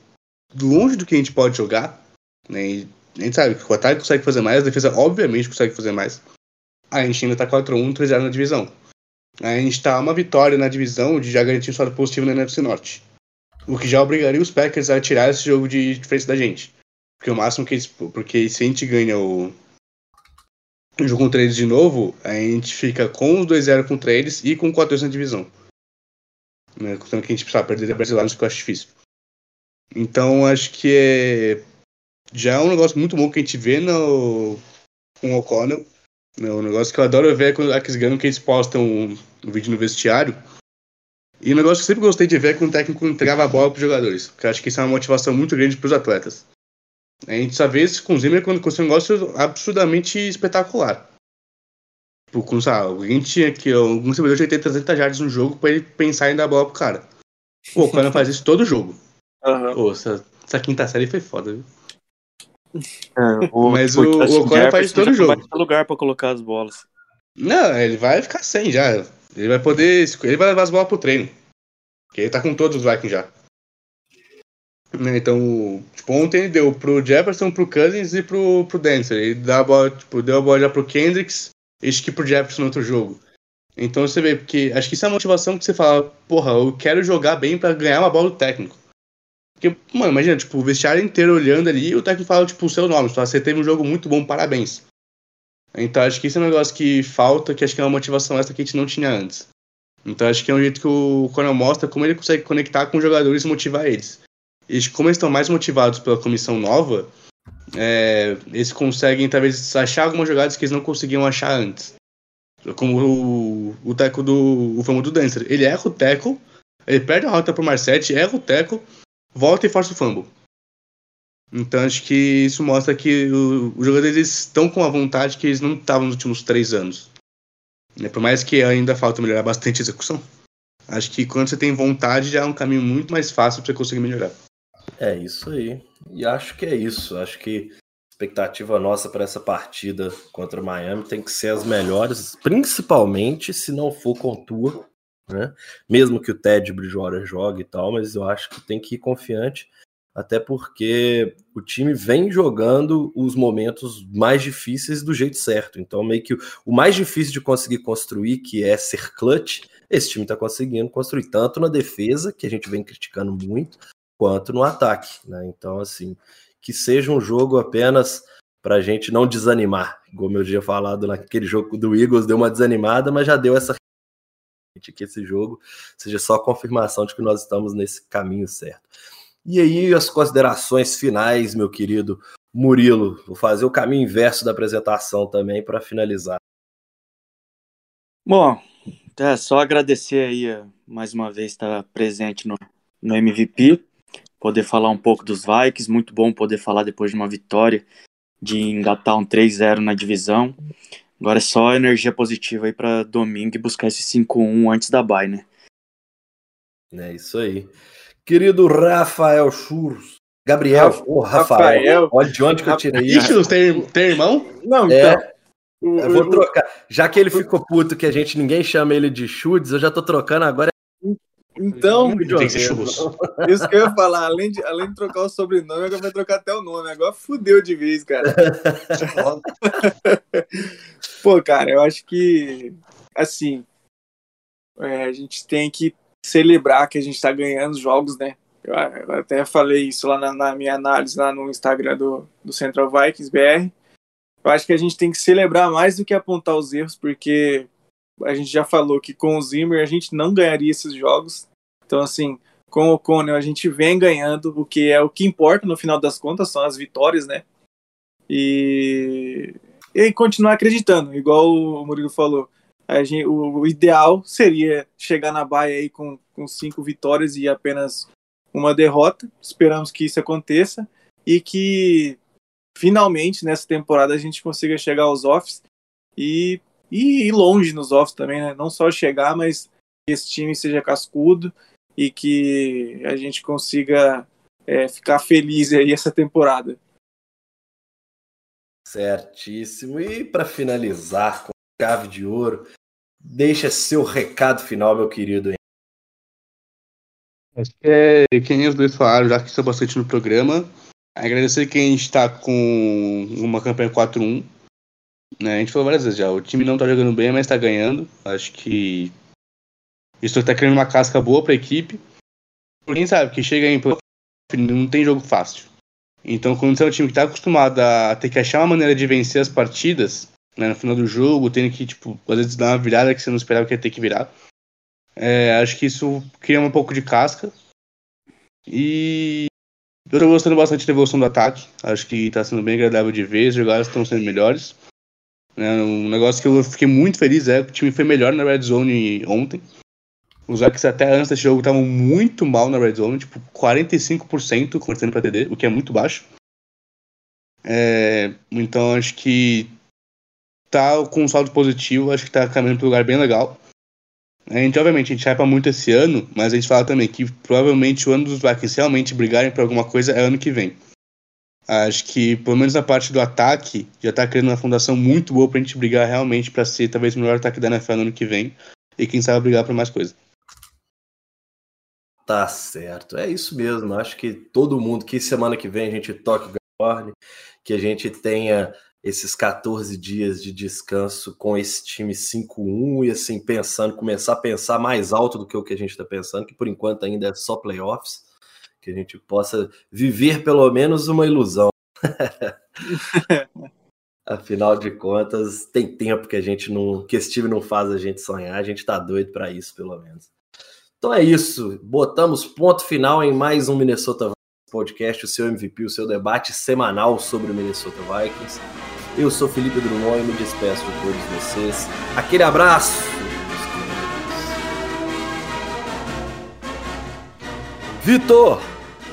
longe do que a gente pode jogar, né? a gente sabe que o ataque consegue fazer mais, a defesa obviamente consegue fazer mais. A gente ainda tá 4x1, 3x0 na divisão. A gente tá uma vitória na divisão de já garantir um saldo positivo na NFC Norte. O que já obrigaria os Packers a tirar esse jogo de diferença da gente. Porque o máximo que eles. Porque se a gente ganha o. o jogo com eles de novo, a gente fica com os 2-0 contra eles e com 4-2 na divisão. Né? Que a gente precisa perder a brasileira, que eu acho difícil. Então acho que é, já é um negócio muito bom que a gente vê no, com o O'Connell. Né? Um negócio que eu adoro ver quando eles ganham que eles postam um, um vídeo no vestiário. E um negócio que eu sempre gostei de ver é quando o técnico entregava a bola para os jogadores. Porque eu acho que isso é uma motivação muito grande para os atletas. A gente só vê isso com o Zimmer quando consegue um negócio absurdamente espetacular. Tipo, com, sabe, alguém tinha que algum servidor de 80, 300 jardas no jogo para ele pensar em dar a bola pro cara. Pô, o cara faz isso todo jogo. Uhum. Pô, essa, essa, quinta série foi foda, viu? É, o, Mas o, o Ocon faz todo jogo. lugar pra colocar as bolas. Não, ele vai ficar sem já. Ele vai poder. Ele vai levar as bolas pro treino. Porque ele tá com todos os Vikings já. Né, então, tipo, ontem ele deu pro Jefferson, pro Cousins e pro, pro Dancer. Ele dá a bola, tipo, deu a bola já pro Kendricks e acho que pro Jefferson no outro jogo. Então você vê, porque acho que isso é a motivação que você fala, porra, eu quero jogar bem para ganhar uma bola do técnico. Porque, mano, imagina, tipo, o vestiário inteiro olhando ali e o técnico fala, tipo, o seu nome. Fala, você teve um jogo muito bom, parabéns. Então acho que isso é um negócio que falta, que acho que é uma motivação essa que a gente não tinha antes. Então acho que é um jeito que o Coronel mostra como ele consegue conectar com os jogadores e motivar eles. E como eles estão mais motivados pela comissão nova, é, eles conseguem talvez achar algumas jogadas que eles não conseguiam achar antes. Como o, o teco do o do Dancer. Ele erra o teco, ele perde a rota pro Marset, erra o teco, volta e força o fumble. Então acho que isso mostra que os jogadores estão com a vontade que eles não estavam nos últimos três anos. Né? Por mais que ainda falta melhorar bastante a execução. Acho que quando você tem vontade já é um caminho muito mais fácil para você conseguir melhorar. É isso aí. E acho que é isso. Acho que a expectativa nossa para essa partida contra o Miami tem que ser as melhores, principalmente se não for com Tua, né? Mesmo que o Ted Bridgewater jogue e tal, mas eu acho que tem que ir confiante até porque o time vem jogando os momentos mais difíceis do jeito certo. Então, meio que o mais difícil de conseguir construir, que é ser clutch, esse time está conseguindo construir tanto na defesa, que a gente vem criticando muito, quanto no ataque. Né? Então, assim, que seja um jogo apenas para a gente não desanimar. Como eu tinha falado naquele jogo do Eagles, deu uma desanimada, mas já deu essa que esse jogo seja só confirmação de que nós estamos nesse caminho certo. E aí, as considerações finais, meu querido Murilo. Vou fazer o caminho inverso da apresentação também para finalizar. Bom, é só agradecer aí eh, mais uma vez estar presente no, no MVP, poder falar um pouco dos Vikings, muito bom poder falar depois de uma vitória, de engatar um 3-0 na divisão. Agora é só energia positiva aí para domingo e buscar esse 5-1 antes da bye, né? É isso aí. Querido Rafael Churros. Gabriel, oh, Rafael. Rafael. Olha de onde que eu tirei isso. Ixi, tem, tem irmão? Não, é, então. Eu vou trocar. Já que ele ficou puto que a gente ninguém chama ele de Chutes, eu já tô trocando agora. Então, tem que ser churros. isso que eu ia falar, além de, além de trocar o sobrenome, agora vai trocar até o nome. Agora fudeu de vez, cara. Pô, cara, eu acho que, assim, é, a gente tem que celebrar que a gente está ganhando jogos, né? Eu, eu, até falei isso lá na, na, minha análise lá no Instagram do, do Central Vikings BR. Eu acho que a gente tem que celebrar mais do que apontar os erros, porque a gente já falou que com o Zimmer a gente não ganharia esses jogos. Então, assim, com o Conner a gente vem ganhando, o que é o que importa no final das contas são as vitórias, né? E, e continuar acreditando, igual o Murilo falou gente, o, o, ideal seria chegar na baia aí com, com cinco vitórias e apenas uma derrota. Esperamos que isso aconteça e que finalmente nessa temporada a gente consiga chegar aos offs e, e ir longe nos offs também, né? Não só chegar, mas que esse time seja cascudo e que a gente consiga é, ficar feliz aí essa temporada. Certíssimo. E para finalizar com chave de ouro, Deixa seu recado final, meu querido. Acho que é quem os dois falaram, já que estão bastante no programa. Agradecer quem está com uma campanha 4-1. Né? A gente falou várias vezes já, o time não está jogando bem, mas está ganhando. Acho que isso está criando uma casca boa para a equipe. Quem sabe que chega em não tem jogo fácil. Então, quando você é um time que está acostumado a ter que achar uma maneira de vencer as partidas, né, no final do jogo, tendo que, tipo, às vezes dar uma virada que você não esperava que ia ter que virar. É, acho que isso cria um pouco de casca. E eu tô gostando bastante da evolução do ataque. Acho que tá sendo bem agradável de ver, as jogadas estão sendo melhores. É, um negócio que eu fiquei muito feliz é que o time foi melhor na Red Zone ontem. Os Vikings até antes desse jogo estavam muito mal na Red Zone, tipo 45% convertendo para TD, o que é muito baixo. É, então acho que tá com um saldo positivo, acho que tá caminhando para um lugar bem legal. A gente, obviamente, a gente hypa muito esse ano, mas a gente fala também que provavelmente o ano dos Vikings realmente brigarem por alguma coisa é ano que vem. Acho que, pelo menos na parte do ataque, já tá criando uma fundação muito boa pra gente brigar realmente para ser talvez o melhor ataque da NFL no ano que vem. E quem sabe brigar por mais coisa. Tá certo. É isso mesmo. Acho que todo mundo, que semana que vem a gente toque o que a gente tenha esses 14 dias de descanso com esse time 5-1 e assim pensando, começar a pensar mais alto do que o que a gente está pensando, que por enquanto ainda é só playoffs, que a gente possa viver pelo menos uma ilusão. Afinal de contas, tem tempo que a gente não, que esse time não faz a gente sonhar, a gente tá doido para isso, pelo menos. Então é isso, botamos ponto final em mais um Minnesota Podcast, o seu MVP, o seu debate semanal sobre o Minnesota Vikings. Eu sou Felipe Drummond e me despeço de todos vocês. Aquele abraço! Vitor,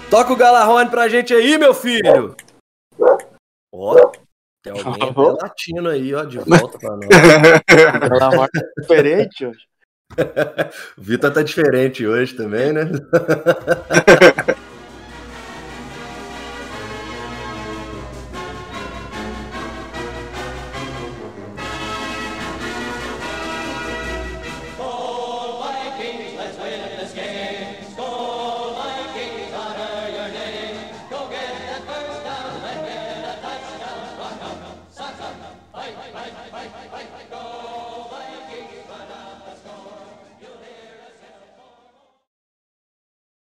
Toca o Galarrone pra gente aí, meu filho. Ó, tem alguém até latino aí, ó, de volta pra nós. Galarrone é diferente hoje. O Vitor tá diferente hoje também, né?